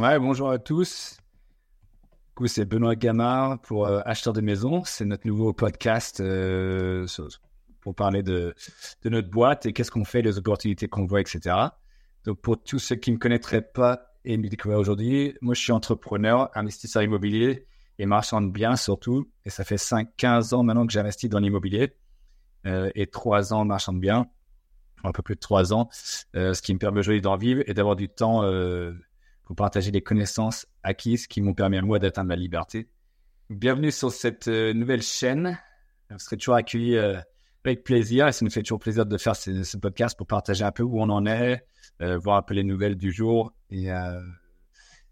Bonjour à tous. Du coup, c'est Benoît Gamard pour euh, Acheteur de maison. C'est notre nouveau podcast euh, pour parler de, notre boîte et qu'est-ce qu'on fait, les opportunités qu'on voit, etc. Donc, pour tous ceux qui ne me connaîtraient pas et me découvrir aujourd'hui, moi, je suis entrepreneur, investisseur immobilier et marchand de biens surtout. Et ça fait 5-15 ans maintenant que j'investis dans l'immobilier euh, et 3 ans marchand de biens, un peu plus de 3 ans, euh, ce qui me permet aujourd'hui d'en vivre et d'avoir du temps pour partager des connaissances acquises qui m'ont permis à moi d'atteindre la liberté. Bienvenue sur cette euh, nouvelle chaîne. Vous serez toujours accueillis euh, avec plaisir et ça nous fait toujours plaisir de faire ce, podcast pour partager un peu où on en est, euh, voir un peu les nouvelles du jour et,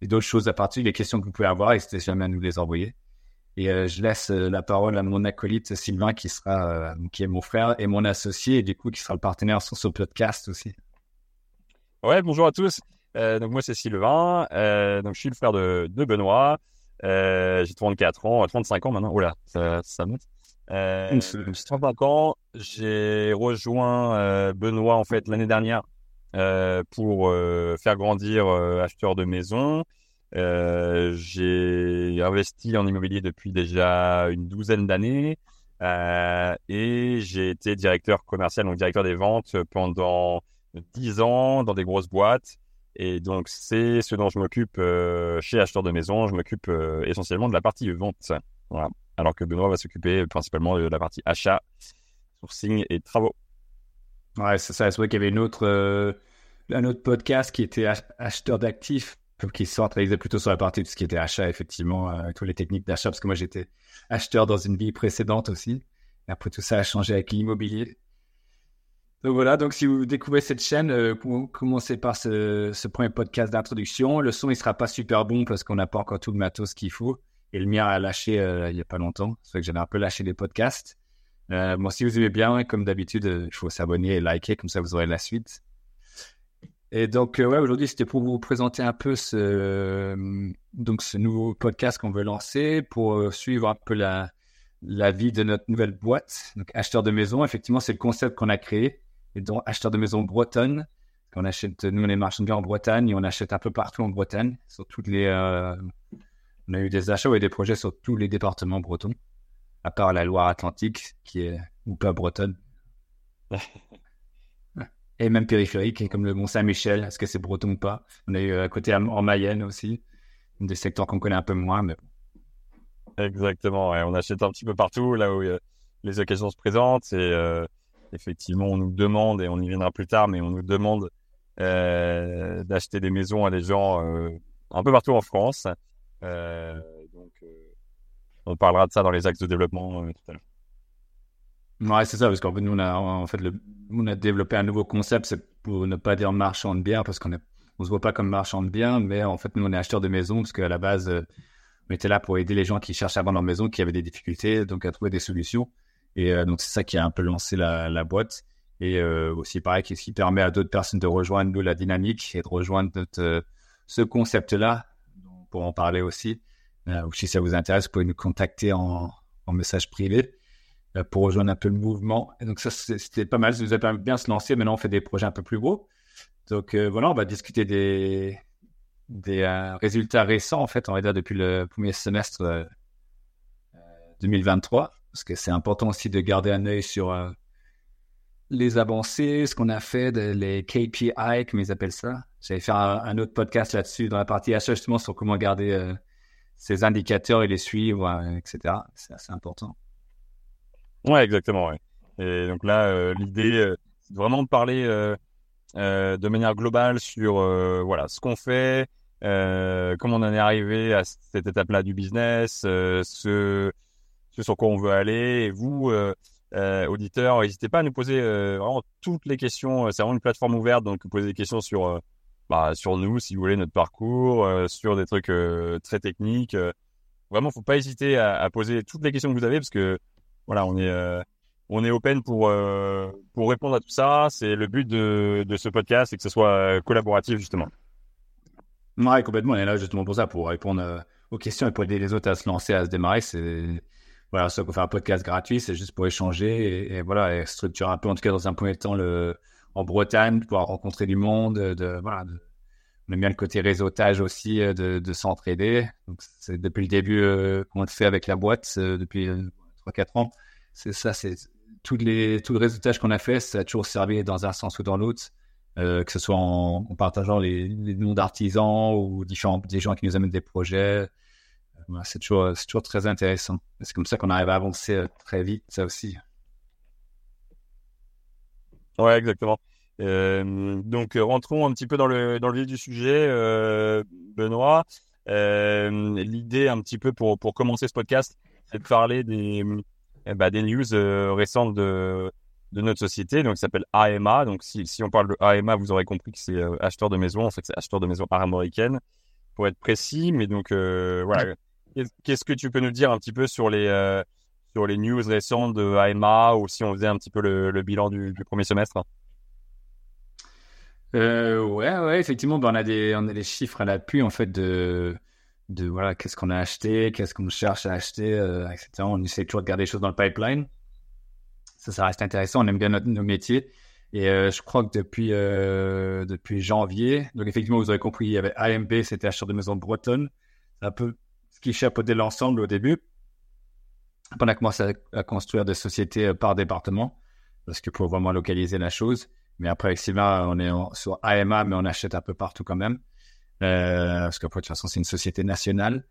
d'autres choses à partir des questions que vous pouvez avoir. N'hésitez jamais à nous les envoyer. Et je laisse la parole à mon acolyte Sylvain qui sera, qui est mon frère et mon associé et du coup qui sera le partenaire sur ce podcast aussi. Ouais, bonjour à tous. Euh, donc moi c'est Sylvain, euh, donc je suis le frère de, de Benoît. Euh, j'ai 34 ans, 35 ans maintenant. Oula, ça, ça monte. Euh, j'ai 35 ans. J'ai rejoint Benoît en fait l'année dernière pour faire grandir acheteur de maison. j'ai investi en immobilier depuis déjà une douzaine d'années et j'ai été directeur commercial, donc directeur des ventes pendant 10 ans dans des grosses boîtes. Et donc, c'est ce dont je m'occupe euh, chez Acheteur de Maison. Je m'occupe euh, essentiellement de la partie vente. Alors que Benoît va s'occuper principalement de la partie achat, sourcing et travaux. Ouais, c'est ça. C'est vrai qu'il y avait euh, un autre podcast qui était Acheteur d'actifs, qui se centralisait plutôt sur la partie de ce qui était achat, effectivement, euh, toutes les techniques d'achat, parce que moi, j'étais acheteur dans une vie précédente aussi. Après, tout ça a changé avec l'immobilier. Donc voilà, donc si vous découvrez cette chaîne, euh, commencez par ce, premier podcast d'introduction. Le son, il sera pas super bon parce qu'on n'a pas encore tout le matos qu'il faut. Et le mien a lâché euh, il y a pas longtemps. C'est vrai que j'avais un peu lâché les podcasts. Euh, bon, si vous aimez bien, comme d'habitude, il faut s'abonner et liker, comme ça vous aurez la suite. Et donc, ouais, aujourd'hui, c'était pour vous présenter un peu ce, donc ce nouveau podcast qu'on veut lancer pour suivre un peu la, la vie de notre nouvelle boîte. Donc, acheteur de maison, effectivement, c'est le concept qu'on a créé dont acheteur de maison bretonne. On achète, nous, on est marchand de biens en Bretagne et on achète un peu partout en Bretagne, sur toutes les, euh, on a eu des achats et des projets sur tous les départements bretons, à part la Loire-Atlantique, qui est, ou pas bretonne. et même périphérique, comme le Mont-Saint-Michel, est-ce que c'est breton ou pas? On a eu à côté en Mayenne aussi, des secteurs qu'on connaît un peu moins, mais Exactement, ouais. on achète un petit peu partout, là où euh, les occasions se présentent et, euh, effectivement, on nous demande, et on y viendra plus tard, mais on nous demande euh, d'acheter des maisons à des gens euh, un peu partout en France. Euh, donc, on parlera de ça dans les axes de développement tout à l'heure. Ouais, c'est ça, parce qu'en fait, nous, on a, développé un nouveau concept, c'est pour ne pas dire marchand de biens, parce qu'on est, on se voit pas comme marchand de biens, mais en fait, nous, on est acheteur de maisons, parce qu'à la base, on était là pour aider les gens qui cherchaient à vendre leur maison, qui avaient des difficultés, donc à trouver des solutions. Et euh, donc, c'est ça qui a un peu lancé la, la boîte. Et euh, aussi, pareil, ce qui permet à d'autres personnes de rejoindre nous la dynamique et de rejoindre notre, euh, ce concept-là, pour en parler aussi. ou si ça vous intéresse, vous pouvez nous contacter en, message privé pour rejoindre un peu le mouvement. Et donc, ça, c'était pas mal. Ça nous a permis de bien se lancer. Maintenant, on fait des projets un peu plus gros. Donc, voilà, on va discuter des, des résultats récents, en fait, on va dire depuis le premier semestre euh, 2023 parce que c'est important aussi de garder un œil sur euh, les avancées, ce qu'on a fait, les KPI, comme ils appellent ça. J'avais fait un, autre podcast là-dessus dans la partie achat justement sur comment garder euh, ces indicateurs et les suivre, euh, etc. C'est assez important. Ouais, exactement. Et donc là, euh, l'idée, c'est vraiment de parler de manière globale sur voilà ce qu'on fait, comment on en est arrivé à cette étape-là du business, ce sur quoi on veut aller. Et vous, euh, euh, auditeurs, n'hésitez pas à nous poser euh, vraiment toutes les questions. C'est vraiment une plateforme ouverte, donc vous posez des questions sur, bah, sur nous, si vous voulez, notre parcours, sur des trucs très techniques. vraiment, faut pas hésiter à, à, poser toutes les questions que vous avez, parce que voilà, on est on est open pour pour répondre à tout ça. C'est le but de, de ce podcast, c'est que ce soit collaboratif justement. Ouais, complètement. On est là justement pour ça, pour répondre aux questions et pour aider les autres à se lancer, à se démarrer. C'est voilà, ça pour faire un podcast gratuit, c'est juste pour échanger et, voilà, et structurer un peu, en tout cas dans un premier temps, le, en Bretagne, pouvoir rencontrer du monde, de, voilà, de On aime bien le côté réseautage aussi de, de s'entraider. Donc, c'est depuis le début qu'on le fait avec la boîte, depuis 3-4 ans. C'est ça, c'est tout, les, le réseautage qu'on a fait, ça a toujours servi dans un sens ou dans l'autre. Euh, que ce soit en, partageant les, noms d'artisans ou différents, des gens qui nous amènent des projets. Euh, c'est toujours, toujours très intéressant. C'est comme ça qu'on arrive à avancer euh, très vite, ça aussi. Ouais, exactement. donc, rentrons un petit peu dans le, dans le vif du sujet, Benoît. L'idée, un petit peu pour, pour commencer ce podcast, c'est de parler des, ben, des news récentes de, de notre société, donc qui s'appelle AMA. Donc si, si, on parle de AMA, vous aurez compris que c'est euh, acheteur de maison. En fait, c'est acheteur de maison armoricaine, pour être précis. Mais donc euh, voilà, qu'est-ce que tu peux nous dire un petit peu sur les euh, sur les news récentes de AMA ou si on faisait un petit peu le, bilan du, premier semestre? Ouais, ouais, effectivement, ben, on a des on a des chiffres à l'appui en fait de de voilà qu'est-ce qu'on a acheté, qu'est-ce qu'on cherche à acheter, etc. On essaie toujours de garder les choses dans le pipeline ça, ça reste intéressant. On aime bien notre, nos métiers. Et euh, je crois que depuis, euh, depuis janvier, donc effectivement, vous avez compris, il y avait AMB, c'était acheteur de maison bretonne. C'est un peu ce qui chapeautait l'ensemble au début. Après, on a commencé à, construire des sociétés euh, par département, parce que pour vraiment localiser la chose. Mais après, avec Sylvain, on est sur AMA, mais on achète un peu partout quand même. Euh, parce que de toute façon, c'est une société nationale.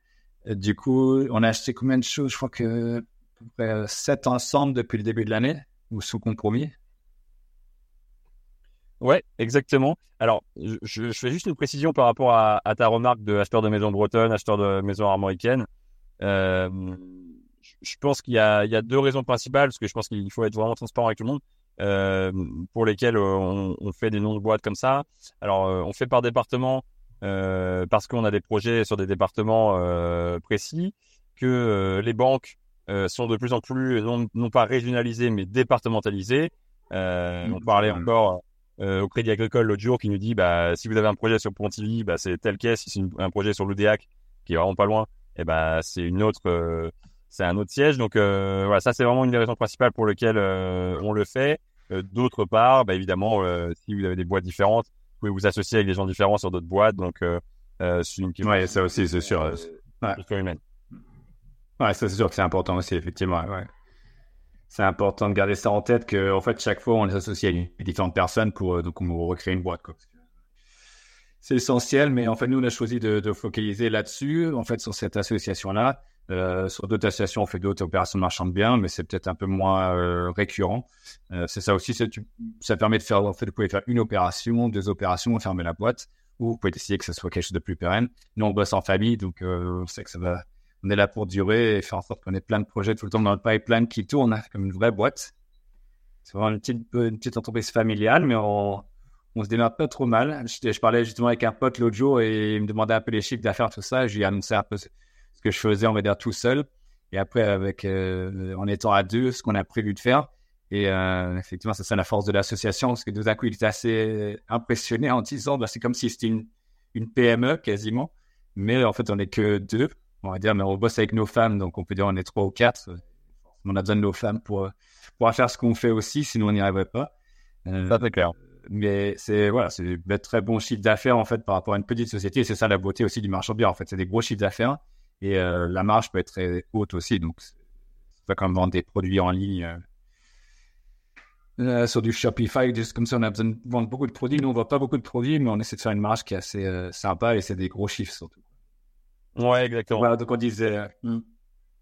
du coup, on a acheté combien de choses? Je crois que peu près sept ensemble depuis le début de l'année ou sous compromis. Ouais, exactement. Alors, je, fais juste une précision par rapport à, ta remarque de acheteur de maison bretonne, acheteur de maison armoricaine. Euh, je pense qu'il y, a, deux raisons principales, parce que je pense qu'il faut être vraiment transparent avec tout le monde, euh, pour lesquelles on, fait des noms de boîtes comme ça. Alors, euh, on fait par département parce qu'on a des projets sur des départements précis, que les banques euh, sont de plus en plus non, non pas régionalisés mais départementalisés. Euh, on parlait encore euh, au Crédit Agricole l'autre jour qui nous dit bah si vous avez un projet sur Pontivy, bah c'est tel caisse. Si c'est un projet sur l'Oudéac qui est vraiment pas loin, et eh bah c'est une autre euh, c'est un autre siège. Donc euh, voilà, ça c'est vraiment une des raisons principales pour lesquelles on le fait. D'autre part, bah évidemment, si vous avez des boîtes différentes, vous pouvez vous associer avec des gens différents sur d'autres boîtes. Donc c'est une ouais, ça aussi c'est sûr. Ouais. humaine. Ouais, ça c'est sûr que c'est important aussi, effectivement. Ouais. C'est important de garder ça en tête que, en fait, chaque fois, on les associe à différentes personnes pour euh, donc on recréer une boîte. Quoi. C'est essentiel, mais en fait, nous, on a choisi de, focaliser là-dessus, en fait, sur cette association-là. Euh, sur d'autres associations, on fait d'autres opérations de marchand de biens, mais c'est peut-être un peu moins euh, récurrent. Euh, c'est ça aussi, ça permet de faire, en fait, vous pouvez faire une opération, deux opérations, fermer la boîte, ou vous pouvez décider que ce soit quelque chose de plus pérenne. Nous, on bosse en famille, donc on sait que ça va on est là pour durer et faire en sorte qu'on ait plein de projets tout le temps dans le pipeline qui tournent hein, comme une vraie boîte. C'est vraiment une petite, une petite entreprise familiale, mais on, on se démarre pas trop mal. Je, parlais justement avec un pote l'autre jour et il me demandait un peu les chiffres d'affaires, tout ça. Je lui ai annoncé un peu ce que je faisais, on va dire, tout seul. Et après, avec, euh, en étant à deux, ce qu'on a prévu de faire. Et euh, effectivement, c'est ça la force de l'association, parce que tout d'un coup, il était assez impressionné en disant, bah, c'est comme si c'était une, une PME quasiment. Mais en fait, on n'est que deux on va dire, mais on bosse avec nos femmes, donc on peut dire on est trois ou quatre. On a besoin de nos femmes pour, pour faire ce qu'on fait aussi, sinon on n'y arriverait pas. Euh, ça, c'est clair. Mais c'est voilà, c'est un très bon chiffre d'affaires en fait par rapport à une petite société. Et c'est ça la beauté aussi du marchand de biens. En fait, c'est des gros chiffres d'affaires et euh, la marge peut être très haute aussi. Donc, c'est pas comme vendre des produits en ligne. Euh, sur du Shopify, juste comme ça, on a besoin de vendre beaucoup de produits. Nous, on ne vend pas beaucoup de produits, mais on essaie de faire une marge qui est assez sympa et c'est des gros chiffres surtout. Ouais, exactement. Voilà, donc on disait. Euh, hmm.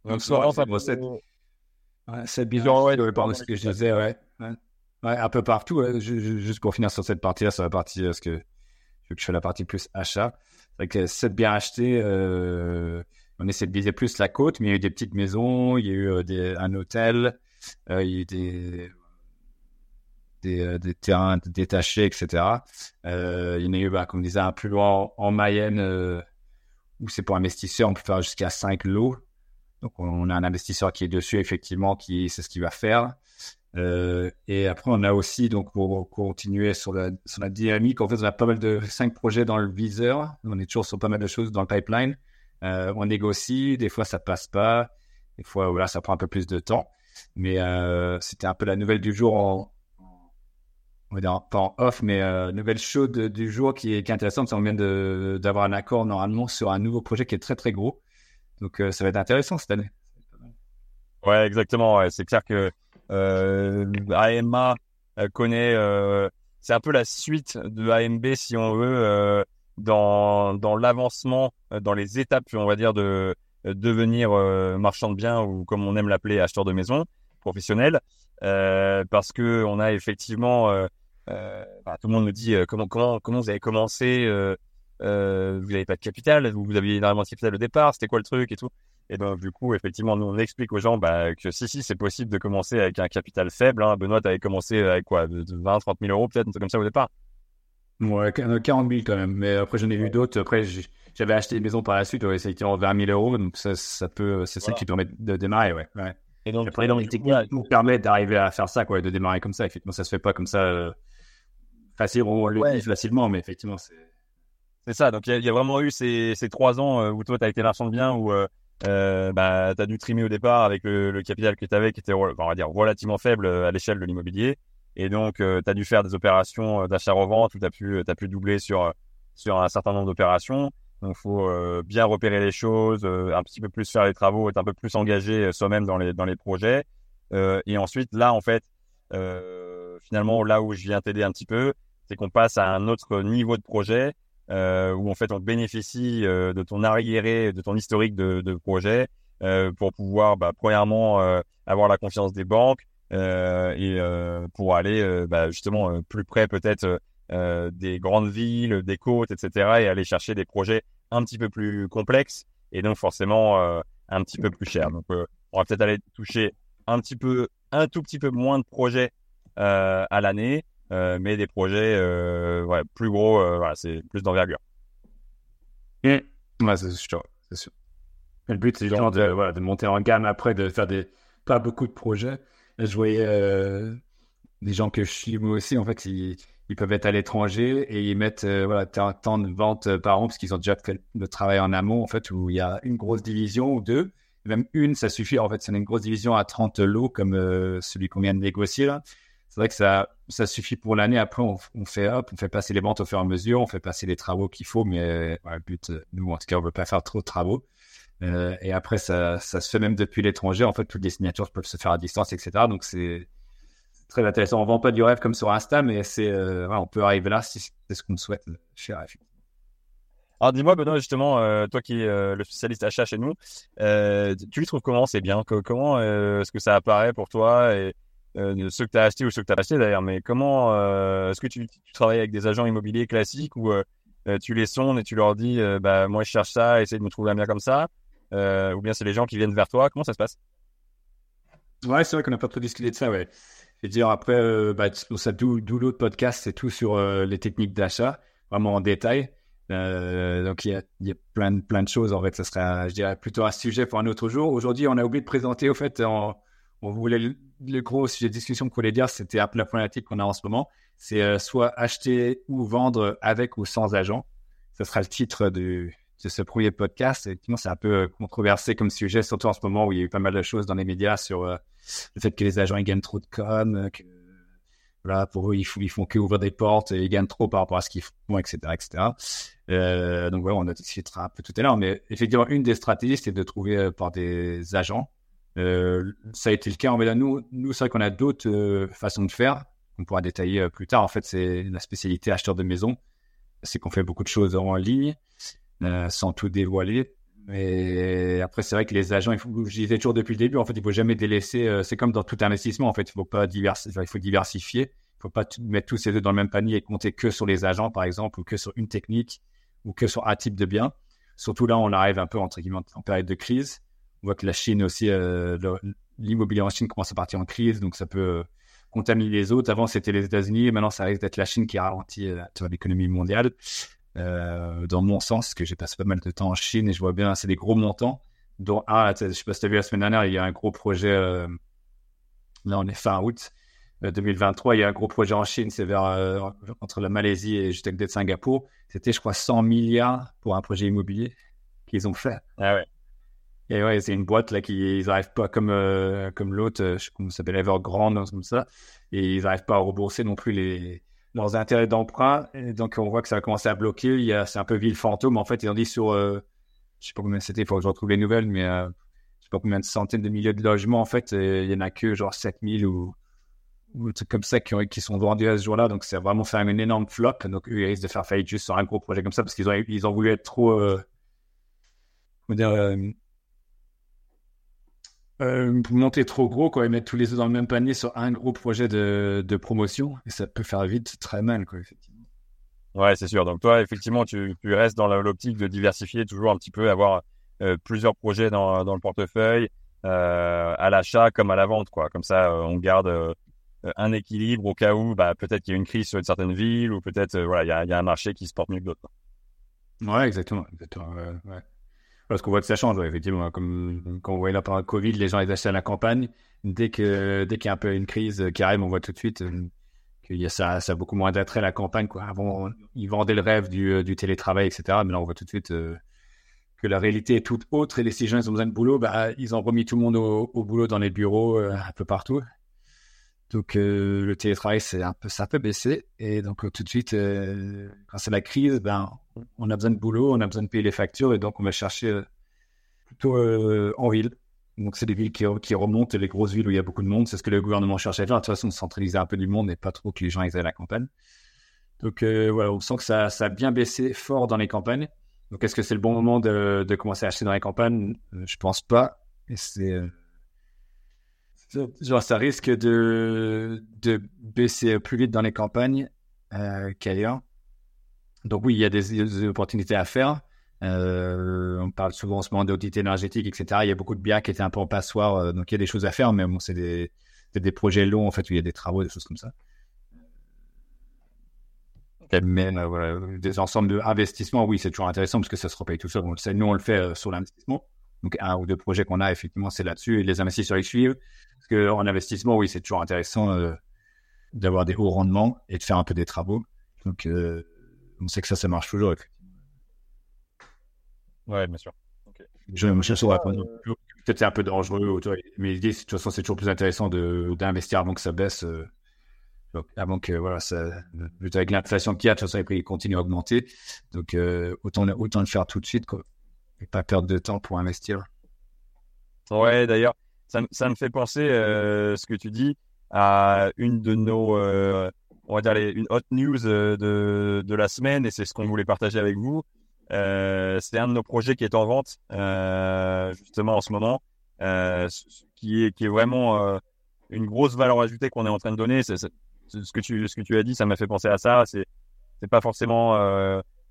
Donc, soit, ça, c'est ouais, c'est bizarre, ouais, par ce que je disais, ouais. ouais. un peu partout. juste pour finir sur cette partie-là, sur la partie, parce que je veux que je fais la partie plus achat. C'est que c'est bien acheté. Euh, on essaie de viser plus la côte, mais il y a eu des petites maisons, il y a eu euh, des, un hôtel, euh, il y a eu des, des, des, terrains détachés, etc. Euh, il y en a eu, bah, comme je disais, un plus loin en, en Mayenne ou c'est pour investisseurs, on peut faire jusqu'à 5 lots. Donc, on a un investisseur qui est dessus, effectivement, qui c'est ce qu'il va faire. Euh, et après, on a aussi, donc, pour continuer sur la, sur la dynamique, en fait, on a pas mal de 5 projets dans le viseur. On est toujours sur pas mal de choses dans le pipeline. Euh, on négocie, des fois, ça passe pas. Des fois, voilà, ça prend un peu plus de temps. Mais euh, c'était un peu la nouvelle du jour en, on va dire pas en off, mais euh, nouvelle chaude du jour qui est, qui est intéressante. On vient d'avoir un accord normalement sur un nouveau projet qui est très très gros. Donc euh, ça va être intéressant cette année. Ouais, exactement. Ouais. C'est clair que AMA euh, connaît, euh, c'est un peu la suite de AMB si on veut dans dans l'avancement, dans les étapes, on va dire de devenir marchand de biens ou comme on aime l'appeler acheteur de maison professionnel, parce que on a effectivement bah, tout le monde me dit euh, comment comment comment vous avez commencé euh, vous n'avez pas de capital, vous, aviez énormément de capital au départ, c'était quoi le truc et tout. Et donc, du coup, effectivement, nous, on explique aux gens bah, que si, si, c'est possible de commencer avec un capital faible. Hein. Benoît, tu avais commencé avec quoi de, 20, 30 000 euros, peut-être, un truc comme ça au départ? Ouais, 40 000 quand même. Mais après, j'en ai vu d'autres. Après, j'avais acheté une maison par la suite, ouais, effectivement, 20 000 euros. Donc, ça, ça peut, c'est ça qui permet de démarrer, ouais. ouais. Et donc, après, les techniques nous permettent d'arriver à faire ça, quoi, de démarrer comme ça. Effectivement, ça se fait pas comme ça facile, on le dit facilement, mais effectivement, c'est. C'est ça. Donc, il y, a vraiment eu ces, ces trois ans euh, où toi, tu as été marchand de biens, où euh, euh bah, tu as dû trimer au départ avec le, capital que tu avais, qui était, on va dire, relativement faible euh, à l'échelle de l'immobilier. Et donc, tu as dû faire des opérations d'achat-revente où tu as pu, as pu doubler sur, sur un certain nombre d'opérations. Donc, faut bien repérer les choses, un petit peu plus faire les travaux, être un peu plus engagé soi-même dans les, dans les projets. et ensuite, là, en fait, finalement, là où je viens t'aider un petit peu, c'est qu'on passe à un autre niveau de projet euh, où en fait on bénéficie euh, de ton arriéré, de ton historique de, de projet euh, pour pouvoir, bah, premièrement, avoir la confiance des banques et pour aller bah, justement plus près peut-être des grandes villes, des côtes, etc. et aller chercher des projets un petit peu plus complexes et donc forcément un petit peu plus chers. Donc on va peut-être aller toucher un petit peu, un tout petit peu moins de projets à l'année euh, mais des projets euh, ouais, plus gros, euh, voilà, c'est plus d'envergure. Mmh. Ouais, c'est sûr, le but, c'est justement de, voilà, de monter en gamme après, de faire des pas beaucoup de projets. je voyais des gens que je suis moi aussi, en fait, ils, ils peuvent être à l'étranger et ils mettent voilà, tant de ventes par an parce qu'ils ont déjà fait le travail en amont, en fait, où il y a une grosse division ou deux. Même une, ça suffit. En fait, c'est une grosse division à 30 lots comme celui qu'on vient de négocier là c'est vrai que ça, ça suffit pour l'année. Après, on, fait hop, on fait passer les ventes au fur et à mesure, on fait passer les travaux qu'il faut, mais le but, nous, en tout cas, on veut pas faire trop de travaux. Euh, et après, ça, ça se fait même depuis l'étranger. En fait, toutes les signatures peuvent se faire à distance, etc. Donc, c'est très intéressant. On vend pas du rêve comme sur Insta, mais c'est, euh, on peut arriver là si c'est ce qu'on souhaite chez RF. Alors dis-moi Benoît justement, euh, toi qui es euh, le spécialiste achat chez nous, euh, tu le trouves comment? C'est bien? Comment est-ce que ça apparaît pour toi? Euh, ceux que tu as achetés ou ceux que tu as achetés d'ailleurs, mais comment euh, est-ce que tu, travailles avec des agents immobiliers classiques ou euh, euh, tu les sondes et tu leur dis bah moi je cherche ça, essaye de me trouver un bien comme ça, ou bien c'est les gens qui viennent vers toi, comment ça se passe? Ouais, c'est vrai qu'on n'a pas trop discuté de ça, ouais. Et dire après, bah, d'où l'autre podcast, c'est tout sur les techniques d'achat, vraiment en détail. donc il y a, y a, plein plein de choses en fait. Ça serait, je dirais, plutôt un sujet pour un autre jour. Aujourd'hui, on a oublié de présenter au fait en on voulait le gros sujet de discussion qu'on voulait dire, c'était un peu la problématique qu'on a en ce moment. C'est euh, soit acheter ou vendre avec ou sans agent. Ce sera le titre de, ce premier podcast. Effectivement, c'est un peu euh, controversé comme sujet, surtout en ce moment où il y a eu pas mal de choses dans les médias sur euh, le fait que les agents ils gagnent trop de com, que pour eux, ils, font, ils font que ouvrir des portes et ils gagnent trop par rapport à ce qu'ils font, etc., etc. Donc voilà, on a discutera un peu tout à l'heure, mais effectivement, une des stratégies, c'est de trouver par des agents euh, ça a été le cas en Nous, nous c'est vrai qu'on a d'autres euh, façons de faire. On pourra détailler euh, plus tard. En fait, c'est la spécialité acheteur de maison. C'est qu'on fait beaucoup de choses en ligne, sans tout dévoiler. Mais après, c'est vrai que les agents, je disais toujours depuis le début, en fait, il faut jamais délaisser. c'est comme dans tout investissement, en fait, il faut pas diversifier. Il faut diversifier. Il faut pas mettre tous ces deux dans le même panier et compter que sur les agents, par exemple, ou que sur une technique, ou que sur un type de bien. Surtout là, on arrive un peu entre guillemets en période de crise. On voit que la Chine aussi, euh, l'immobilier en Chine commence à partir en crise, donc ça peut euh, contaminer les autres. Avant, c'était les États-Unis, maintenant, ça risque d'être la Chine qui ralentit euh, l'économie mondiale. Dans mon sens, parce que j'ai passé pas mal de temps en Chine et je vois bien, c'est des gros montants. Dont, ah, je sais pas si tu as vu la semaine dernière, il y a un gros projet, là on est fin août 2023, il y a un gros projet en Chine, c'est vers entre la Malaisie et juste de Singapour. C'était, je crois, 100 milliards pour un projet immobilier qu'ils ont fait. Ah ouais. Et ouais, c'est une boîte là qui ils arrivent pas comme euh, comme l'autre, euh, je sais comment s'appelle Evergrande comme ça, et ils arrivent pas à rembourser non plus les leurs intérêts d'emprunt. Donc on voit que ça a commencé à bloquer. Il y a c'est un peu ville fantôme en fait. Ils ont dit sur euh, je sais pas combien c'était, il faut que je retrouve les nouvelles, mais euh, je sais pas combien de centaines de milliers de logements en fait. il y en a que genre 7000 ou ou des trucs comme ça qui, ont, qui sont vendus à ce jour-là. Donc, c'est vraiment faire une énorme flop. Donc, eux, ils risquent de faire faillite juste sur un gros projet comme ça parce qu'ils ont, ils ont voulu être trop, euh, comment dire, euh, euh, monter trop gros, quoi, et mettre tous les œufs dans le même panier sur un gros projet de, de promotion. Et ça peut faire vite très mal, quoi, effectivement. Ouais, c'est sûr. Donc, toi, effectivement, tu, tu restes dans l'optique de diversifier toujours un petit peu, avoir euh, plusieurs projets dans, dans le portefeuille, euh, à l'achat comme à la vente, quoi. Comme ça, euh, on garde un équilibre au cas où, bah, peut-être qu'il y a une crise sur une certaine ville ou peut-être, voilà, il y a, y a, un marché qui se porte mieux que d'autres. Ouais, exactement. exactement ouais. Parce qu'on voit que ça change, effectivement. Comme quand on voyait là pendant le Covid, les gens ils achetaient à la campagne. Dès que dès qu'il y a un peu une crise qui arrive, on voit tout de suite euh, qu'il y a ça, ça a beaucoup moins d'attrait la campagne. Quoi. Avant, ils vendaient le rêve du, du télétravail, etc. Mais là, on voit tout de suite euh, que la réalité est toute autre. Et les si gens ils ont besoin de boulot, bah, ils ont remis tout le monde au, boulot dans les bureaux, euh, un peu partout. Donc euh, le télétravail, c'est un peu, ça peut baisser. Et donc tout de suite, euh, quand c'est la crise, ben on a besoin de boulot, on a besoin de payer les factures, et donc on va chercher euh, plutôt en ville. Donc c'est des villes qui, remontent, les grosses villes où il y a beaucoup de monde. C'est ce que le gouvernement cherche à faire. De toute façon, centraliser un peu du monde et pas trop que les gens aient à la campagne. Donc voilà, on sent que ça, a bien baissé fort dans les campagnes. Donc est-ce que c'est le bon moment de, commencer à acheter dans les campagnes? Je pense pas. Et c'est Genre, ça risque de, baisser plus vite dans les campagnes euh, qu'ailleurs. Donc oui, il y a des, des opportunités à faire. Euh, on parle souvent en ce moment d'audit énergétique, etc. Il y a beaucoup de biens qui étaient un peu en passoire, euh, donc il y a des choses à faire, mais bon, c'est des, des projets longs en fait où il y a des travaux, des choses comme ça. Mais euh, voilà, des ensembles d'investissements, oui, c'est toujours intéressant parce que ça se repaye tout seul. On le sait, nous on le fait euh, sur l'investissement. Donc un ou deux projets qu'on a, effectivement, c'est là-dessus et les investisseurs y suivent. Parce qu'en investissement, oui, c'est toujours intéressant d'avoir des hauts rendements et de faire un peu des travaux. Donc euh, on sait que ça, ça marche toujours. Ouais, bien sûr. Okay. Je me cherche sur Peut-être c'est un peu dangereux, mais l'idée, de toute façon, c'est toujours plus intéressant d'investir avant que ça baisse. Euh, donc, avant que voilà, ça, avec l'inflation qu'il y a, de toute façon, les prix continuent à augmenter. Donc, euh, autant, autant le faire tout de suite, quoi et pas perdre de temps pour investir. Ouais, d'ailleurs, ça, ça, me fait penser euh, ce que tu dis à une de nos, euh, on va dire les, une hot news euh, de, de la semaine et c'est ce qu'on voulait partager avec vous. Euh, c'est un de nos projets qui est en vente euh, justement en ce moment, euh, qui est qui est vraiment une grosse valeur ajoutée qu'on est en train de donner. C'est, ce que tu ce que tu as dit, ça m'a fait penser à ça. C'est c'est pas forcément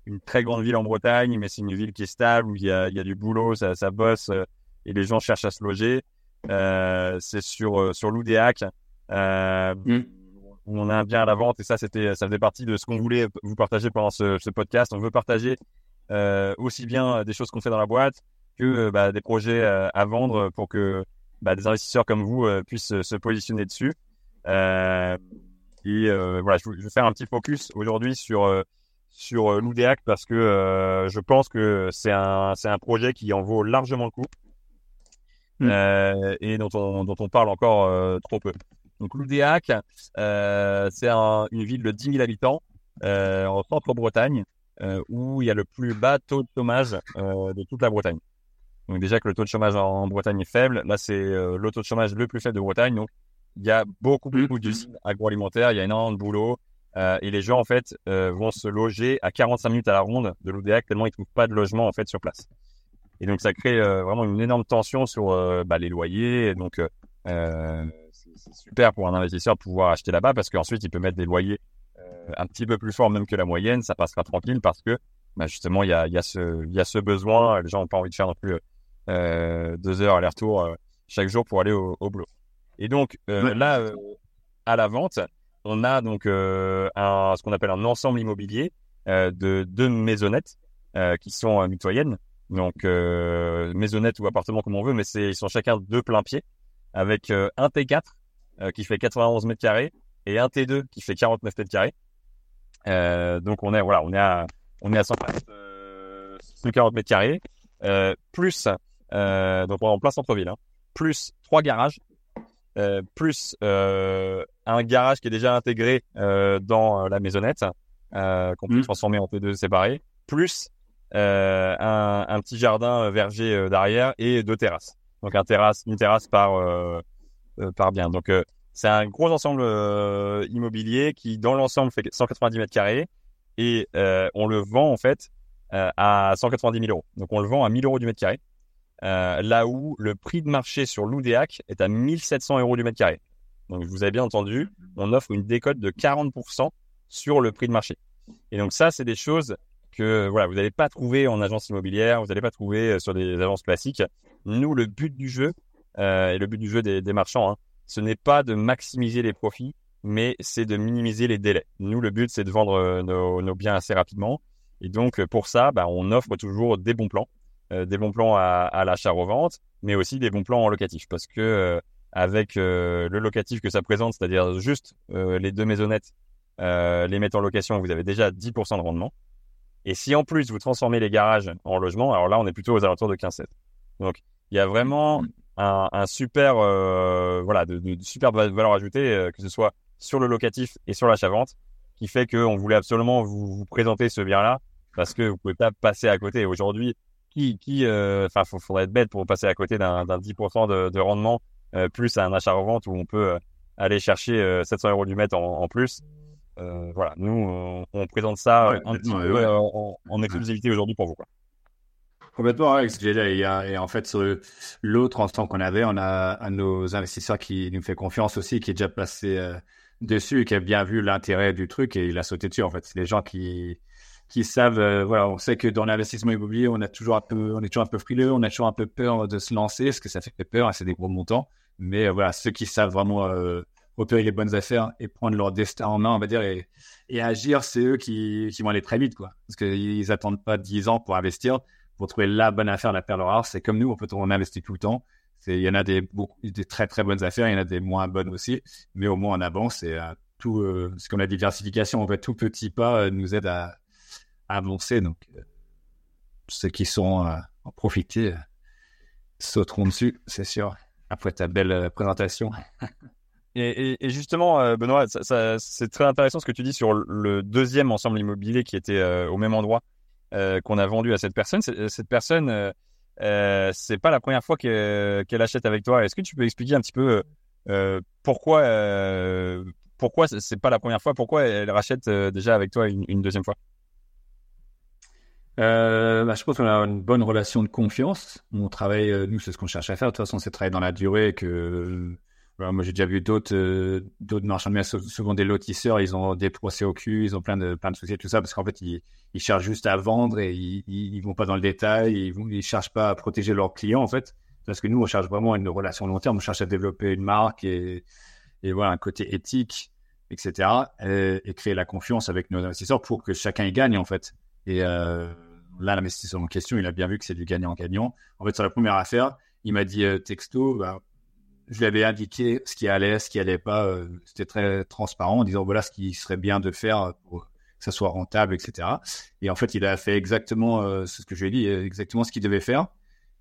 une très grande ville en Bretagne, mais c'est une ville qui est stable, où il y a, il y a du boulot, ça, ça bosse euh, et les gens cherchent à se loger. Euh, c'est sur, euh, sur l'Oudéac, euh, mm. Où on a un bien à la vente et ça, c'était, ça faisait partie de ce qu'on voulait vous partager pendant ce, ce podcast. On veut partager euh, aussi bien des choses qu'on fait dans la boîte que bah, des projets à vendre pour que bah, des investisseurs comme vous puissent se positionner dessus. et voilà, je, je vais faire un petit focus aujourd'hui sur sur euh, l'Oudéac parce que euh, je pense que c'est un, c'est un projet qui en vaut largement le coup mmh. euh, et dont on, dont on parle encore euh, trop peu. Donc l'Oudéac, euh, c'est un, une ville de 10 000 habitants en centre-Bretagne où il y a le plus bas taux de chômage de toute la Bretagne. Donc déjà que le taux de chômage en Bretagne est faible, là c'est le taux de chômage le plus faible de Bretagne. Donc il y a beaucoup, mmh. beaucoup d'usines agroalimentaires, il y a énormément de boulot. Euh, et les gens en fait euh, vont se loger à 45 minutes à la ronde de l'ODEAC tellement ils trouvent pas de logement en fait sur place. Et donc ça crée euh, vraiment une énorme tension sur euh, bah, les loyers. Et donc euh, c'est super pour un investisseur de pouvoir acheter là-bas parce qu'ensuite il peut mettre des loyers un petit peu plus forts même que la moyenne. Ça passera tranquille parce que bah, justement il y a, y, a ce, y a ce besoin. Les gens n'ont pas envie de faire non plus deux heures aller-retour chaque jour pour aller au, au boulot. Et donc ouais. là à la vente on a donc euh, un, ce qu'on appelle un ensemble immobilier euh, de deux maisonnettes euh, qui sont mitoyennes. Donc maisonnettes ou appartements comme on veut, mais ils sont chacun deux plein pieds avec un T4 qui fait 91 mètres carrés et un T2 qui fait 49 mètres carrés. donc on est voilà, on est à on est à 140 mètres carrés plus donc en plein centre-ville, hein, plus trois garages, plus un garage qui est déjà intégré dans la maisonnette, qu'on peut mmh. transformer en T2 séparés, plus un, un, petit jardin verger derrière et deux terrasses. Donc un terrasse, une terrasse par par bien. Donc c'est un gros ensemble euh, immobilier qui, dans l'ensemble, fait 190 mètres carrés et euh, on le vend en fait euh, à 190 000 euros. Donc on le vend à 1000 euros du mètre carré, là où le prix de marché sur l'Oudéac est à 1700 euros du mètre carré. Donc vous avez bien entendu, on offre une décote de 40% sur le prix de marché. Et donc ça, c'est des choses que voilà, vous n'allez pas trouver en agence immobilière, vous n'allez pas trouver sur des agences classiques. Nous, le but du jeu et le but du jeu des, marchands, hein, ce n'est pas de maximiser les profits, mais c'est de minimiser les délais. Nous, le but, c'est de vendre euh, nos, biens assez rapidement. Et donc, pour ça, bah, on offre toujours des bons plans, euh, des bons plans à, l'achat-revente, mais aussi des bons plans en locatif. Parce que euh, avec le locatif que ça présente, c'est-à-dire juste les deux maisonnettes, les mettre en location, vous avez déjà 10% de rendement. Et si en plus vous transformez les garages en logement, alors là, on est plutôt aux alentours de 15-7. Donc, il y a vraiment un, super euh, voilà de, de, super valeur ajoutée euh, que ce soit sur le locatif et sur l'achat-vente qui fait qu'on voulait absolument vous, vous, présenter ce bien là parce que vous pouvez pas passer à côté. Aujourd'hui qui qui euh, enfin euh, faudrait être bête pour passer à côté d'un 10% de, de, rendement plus à un achat-revente où on peut aller chercher 700 euros du mètre en, en plus. Voilà. Nous on, présente ça un petit peu en, en exclusivité aujourd'hui pour vous quoi. Complètement, Alex. Et, et en fait, l'autre instant qu'on avait, on a un de nos investisseurs qui nous fait confiance aussi, qui est déjà passé euh, dessus et qui a bien vu l'intérêt du truc et il a sauté dessus. En fait, c'est des gens qui savent. Euh, voilà, on sait que dans l'investissement immobilier, on a toujours un peu, on est toujours un peu frileux, on a toujours un peu peur de se lancer, parce que ça fait peur, et c'est des gros montants. Mais euh, voilà, ceux qui savent vraiment repérer les bonnes affaires et prendre leur destin en main, on va dire, et, agir, c'est eux qui, qui vont aller très vite, quoi. Parce qu'ils attendent pas 10 ans pour investir pour trouver la bonne affaire, la perle rare. C'est comme nous, on peut on investit tout le temps. il y en a des, très très bonnes affaires, il y en a des moins bonnes aussi, mais au moins on avance et euh, tout, euh, ce qu'on a diversification, en fait, tout petit pas euh, nous aide à, avancer. Donc, ceux qui sont en profiter sauteront dessus, c'est sûr. Après ta belle présentation. Et, justement, Benoît, c'est très intéressant ce que tu dis sur le deuxième ensemble immobilier qui était au même endroit euh, qu'on a vendu à cette personne. Cette personne, euh, euh, c'est pas la première fois qu'elle achète avec toi. Est-ce que tu peux expliquer un petit peu pourquoi, pourquoi c'est pas la première fois, pourquoi elle rachète déjà avec toi une, deuxième fois? Bah, je pense qu'on a une bonne relation de confiance. On travaille, nous, c'est ce qu'on cherche à faire. De toute façon, c'est travailler dans la durée que moi, j'ai déjà vu d'autres euh, d'autres marchands de biens, souvent des lotisseurs, ils ont des procès au cul, ils ont plein de plein de soucis, tout ça, parce qu'en fait, ils, ils cherchent juste à vendre et ils, ils, vont pas dans le détail, ils ils cherchent pas à protéger leurs clients, en fait. Parce que nous, on cherche vraiment une relation long terme, on cherche à développer une marque et, et voilà, un côté éthique, etc. Et, et, créer la confiance avec nos investisseurs pour que chacun y gagne, en fait. Et euh, là, l'investisseur en question, il a bien vu que c'est du gagnant-gagnant. En fait, sur la première affaire, il m'a dit euh, texto, bah, je lui avais indiqué ce qui allait, ce qui allait pas. Euh, c'était très transparent en disant voilà ce qui serait bien de faire pour que ça soit rentable, etc. Et en fait, il a fait exactement euh, ce que je lui ai dit, exactement ce qu'il devait faire.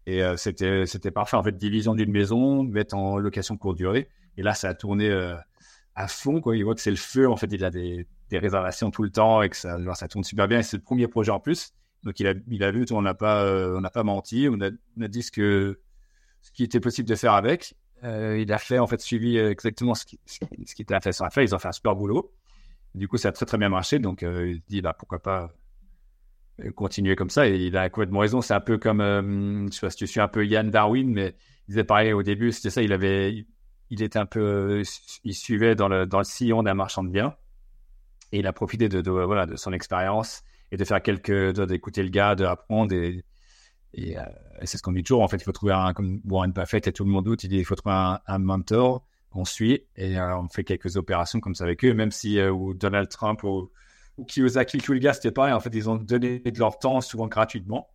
Et euh, c'était parfait. En fait, division d'une maison, mettre en location courte durée. Et là, ça a tourné à fond. Quoi. Il voit que c'est le feu. En fait, il a des, réservations tout le temps et que ça, tourne super bien. Et c'est le premier projet en plus. Donc, il a, vu, on n'a pas, menti. On a, on a dit ce que, ce qui était possible de faire avec. Euh, il a fait en fait suivi euh, exactement ce qui, ce qui était fait. Ils ont fait un super boulot. Du coup, ça a très très bien marché. Donc, euh, il dit bah pourquoi pas continuer comme ça. Et il a complètement raison. C'est un peu comme, je sais pas si tu suis un peu Yann Darwin, mais il disait pareil au début. C'était ça. Il avait, il était un peu, il suivait dans le dans le sillon d'un marchand de biens. Et il a profité de, de voilà de son expérience et de faire quelques, d'écouter le gars, d'apprendre et et, euh, c'est ce qu'on dit toujours. En fait, il faut trouver un, comme Warren Buffett et tout le monde doute, il dit il faut trouver un, un mentor qu'on suit et euh, on fait quelques opérations comme ça avec eux, même si euh, ou Donald Trump ou, ou Kiyosaki, tous les gars, c'était pareil. En fait, ils ont donné de leur temps, souvent gratuitement,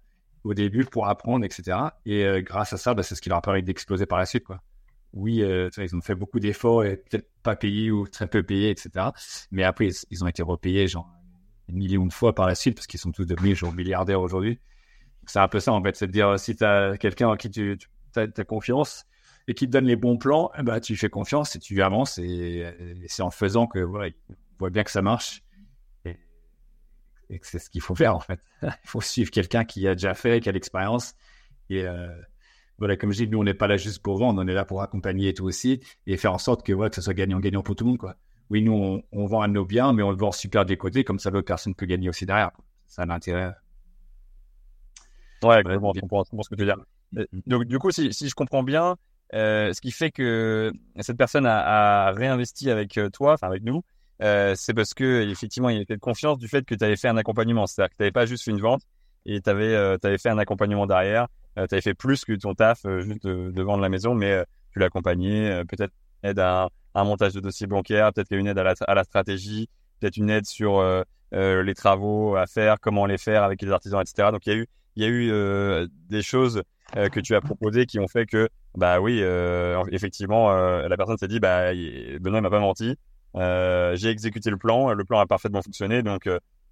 au début pour apprendre, etc. Et grâce à ça, bah, c'est ce qui leur a permis d'exploser par la suite. Oui, ils ont fait beaucoup d'efforts et peut-être pas payés ou très peu payés, etc. Mais après, ils, ont été repayés genre une million de fois par la suite parce qu'ils sont tous devenus genre milliardaires aujourd'hui C'est un peu ça, en fait. C'est de dire, si tu as quelqu'un en qui tu, as, confiance et qui te donne les bons plans, ben, tu fais confiance et tu avances. Et, c'est en faisant que, voilà, il voit bien que ça marche. Et, et c'est ce qu'il faut faire, en fait. il faut suivre quelqu'un qui a déjà fait, qui a l'expérience. Et euh, voilà, comme je dis, nous, on n'est pas là juste pour vendre, on est là pour accompagner tout aussi et faire en sorte que, voilà, que ce soit gagnant-gagnant pour tout le monde, quoi. Oui, nous, on, vend à nos biens, mais on le vend super des côtés, comme ça, l'autre personne peut gagner aussi derrière. Ça a l'intérêt. Ouais, exactement, je comprends, ce que tu veux dire. Euh, donc, du coup, si, si je comprends bien, euh, ce qui fait que cette personne a, a réinvesti avec euh, toi, enfin avec nous, euh, c'est parce que effectivement, il y avait de confiance du fait que tu avais fait un accompagnement, c'est-à-dire que tu n'avais pas juste fait une vente et tu avais, euh, avais, fait un accompagnement derrière, tu avais fait plus que ton taf juste de, vendre la maison, mais tu l'accompagnais, peut-être aide à un, montage de dossier bancaire, peut-être qu'il y a une aide à la, à la stratégie, peut-être une aide sur les travaux à faire, comment les faire avec les artisans, etc. Donc il y a eu il y a eu euh, des choses euh, que tu as proposées qui ont fait que, bah oui, euh, effectivement, la personne s'est dit, bah Benoît m'a pas menti, j'ai exécuté le plan, le plan a parfaitement fonctionné, donc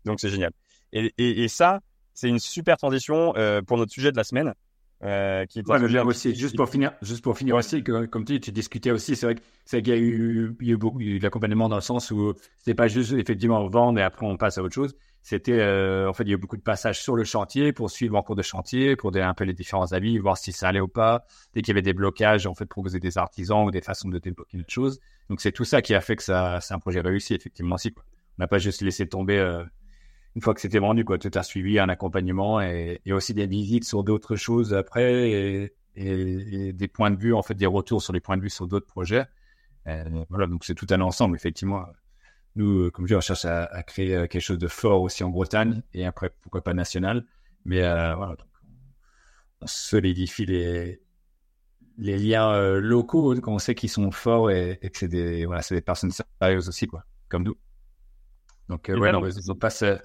donc c'est génial. Et, ça, c'est une super transition pour notre sujet de la semaine. Euh, qui ouais, mais aussi, juste pour finir, juste pour finir aussi, que, comme tu dis, tu discutais aussi, c'est vrai qu'il y a eu, il y a eu beaucoup d'accompagnement dans le sens où c'était pas juste effectivement vendre et après on passe à autre chose. C'était, euh, en fait, il y a eu beaucoup de passages sur le chantier pour suivre en cours de chantier, pour donner un peu les différents avis, voir si ça allait ou pas. Dès qu'il y avait des blocages, en fait, proposer des artisans ou des façons de débloquer une chose. Donc c'est tout ça qui a fait que ça, c'est un projet réussi, effectivement aussi. Quoi. On n'a pas juste laissé tomber. Euh, une fois que c'était vendu, quoi, tout a suivi un accompagnement et, et aussi des visites sur d'autres choses après et, et, des points de vue, en fait, des retours sur les points de vue sur d'autres projets. voilà, donc c'est tout un ensemble, effectivement. Nous, euh, comme je dis, on cherche à, à, créer euh, quelque chose de fort aussi en Bretagne et après, pourquoi pas national. Mais euh, voilà, donc, on solidifie les, les liens euh, locaux quand on sait qu'ils sont forts et, et que c'est des, voilà, c'est des personnes sérieuses aussi, quoi, comme nous. Donc, ouais, non, on passe, euh,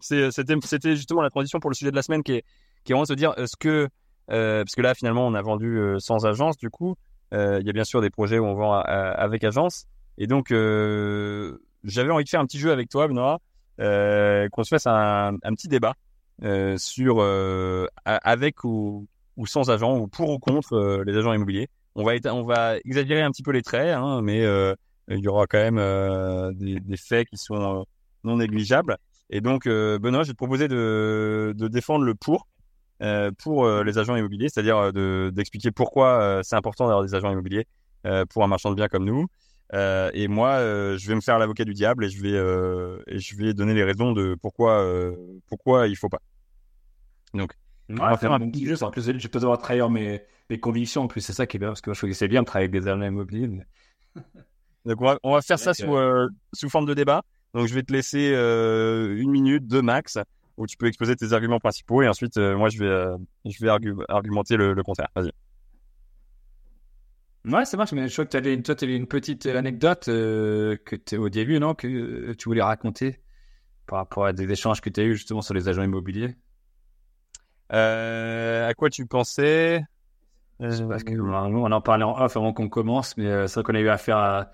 c'était justement la transition pour le sujet de la semaine qui est, qui est vraiment de se dire est-ce que, euh, parce que là finalement on a vendu euh, sans agence, du coup, il y a bien sûr des projets où on vend avec agence. Et donc j'avais envie de faire un petit jeu avec toi, Benoît, qu'on se fasse un, petit débat sur avec ou, ou, sans agent, ou pour ou contre les agents immobiliers. On va, on va exagérer un petit peu les traits, hein, mais il y aura quand même des, faits qui sont non négligeables. Et donc, euh, Benoît, je vais te proposer de, de défendre le pour euh, pour euh, les agents immobiliers, c'est-à-dire d'expliquer pourquoi c'est important d'avoir des agents immobiliers pour un marchand de biens comme nous. et moi, je vais me faire l'avocat du diable et je vais et je vais donner les raisons de pourquoi pourquoi il faut pas. Donc, on va faire un petit jeu. En plus, je peux devoir trahir mes, mes convictions. En plus, c'est ça qui est bien parce que je trouve que c'est bien de travailler avec des agents immobiliers. Donc, on va, on va faire ça sous, sous forme de débat. Donc je vais te laisser euh, une minute, deux max, où tu peux exposer tes arguments principaux et ensuite euh, moi je vais, euh, je vais argumenter le, le contraire. Vas-y. Ouais, ça marche, mais je crois que tu avais, toi, avais une petite anecdote que tu au début, non, que tu voulais raconter par rapport à des échanges que tu as eu justement sur les agents immobiliers? à quoi tu pensais? Parce que on en parlait en off avant qu'on commence, mais c'est vrai qu'on a eu affaire à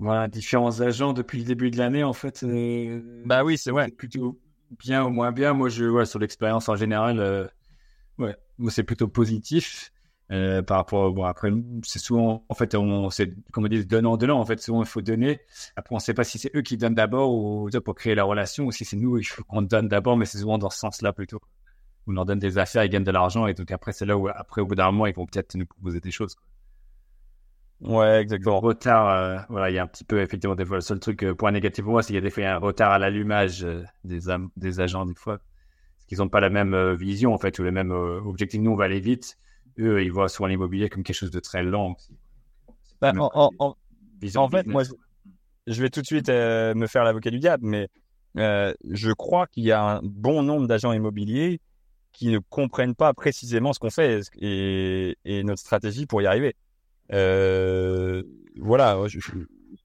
voilà, différents agents depuis le début de l'année, en fait. Euh, bah oui, c'est ouais. Plutôt bien ou moins bien. Moi, je, ouais, sur l'expérience en général, euh, ouais, moi, c'est plutôt positif. Euh, par rapport, bon, après, c'est souvent, en fait, on, c'est, comme on dit, donnant, donnant. En fait, souvent, il faut donner. Après, on ne sait pas si c'est eux qui donnent d'abord ou pour créer la relation ou si c'est nous, il faut qu'on donne d'abord, mais c'est souvent dans ce sens-là plutôt. On leur donne des affaires, ils gagnent de l'argent et donc après, c'est là où, après, au bout d'un moment, ils vont peut-être nous proposer des choses. Quoi. Ouais, exactement. retard, euh, voilà, il y a un petit peu, effectivement, des fois, le seul truc, euh, point négatif pour moi, c'est qu'il y a des fois un retard à l'allumage euh, des, des agents, des fois. Parce qu'ils n'ont pas la même vision, en fait, ou le même objectif. Nous, on va aller vite. Eux, ils voient souvent l'immobilier comme quelque chose de très lent. Bah, en, en, en, fait, moi, je vais tout de suite me faire l'avocat du diable, mais je crois qu'il y a un bon nombre d'agents immobiliers qui ne comprennent pas précisément ce qu'on fait et, et notre stratégie pour y arriver. Euh, voilà, je,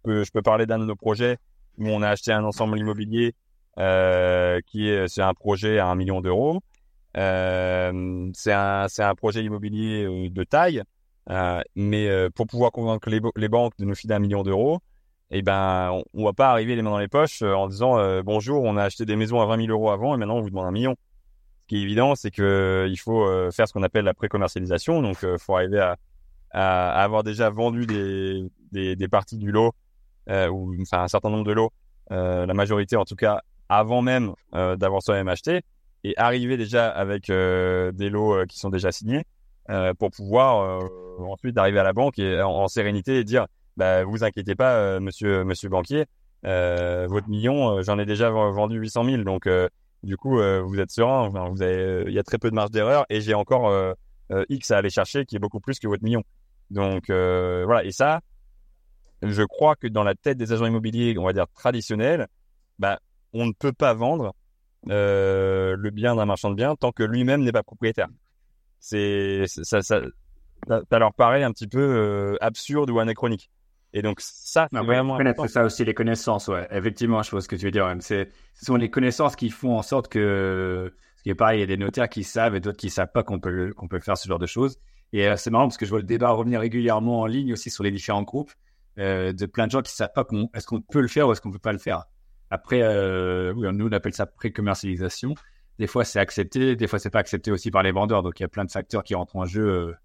peux, parler d'un de nos projets où on a acheté un ensemble immobilier euh, qui est c'est un projet à un million d'euros. Euh, c'est un un projet immobilier de taille, mais pour pouvoir convaincre les, les, banques de nous filer un million d'euros, eh ben on, on, va pas arriver les mains dans les poches en disant bonjour, on a acheté des maisons à 20 000 euros avant et maintenant on vous demande un million. ce qui est évident, c'est que il faut faire ce qu'on appelle la pré-commercialisation. Donc, il faut arriver à, à, avoir déjà vendu des, des, parties du lot ou enfin un certain nombre de lots, la majorité en tout cas, avant même d'avoir soi-même acheté et arriver déjà avec des lots qui sont déjà signés pour pouvoir ensuite arriver à la banque en, sérénité et dire bah vous inquiétez pas monsieur monsieur banquier euh, votre million, euh, j'en ai déjà vendu 800 000. Donc, euh, du coup, vous êtes serein. il y a très peu de marge d'erreur et j'ai encore X à aller chercher qui est beaucoup plus que votre million. Donc, voilà. Et ça, je crois que dans la tête des agents immobiliers, on va dire traditionnels, bah, on ne peut pas vendre le bien d'un marchand de biens tant que lui-même n'est pas propriétaire. C'est ça, ça, ça, leur paraît un petit peu absurde ou anachronique. Et donc, ça, c'est vraiment. Connaître ça aussi, les connaissances, ouais. Effectivement, je vois ce que tu veux dire. C'est, ce sont les connaissances qui font en sorte que, ce qui est pareil, il y a des notaires qui savent et d'autres qui savent pas qu'on peut, qu'on peut faire ce genre de choses. Et euh, c'est marrant parce que je vois le débat revenir régulièrement en ligne aussi sur les différents groupes euh, de plein de gens qui savent pas est-ce qu'on peut le faire ou est-ce qu'on peut pas le faire. Après, euh, oui, nous, on appelle ça pré-commercialisation. Des fois, c'est accepté, des fois, c'est pas accepté aussi par les vendeurs. Donc, il y a plein de facteurs qui rentrent en jeu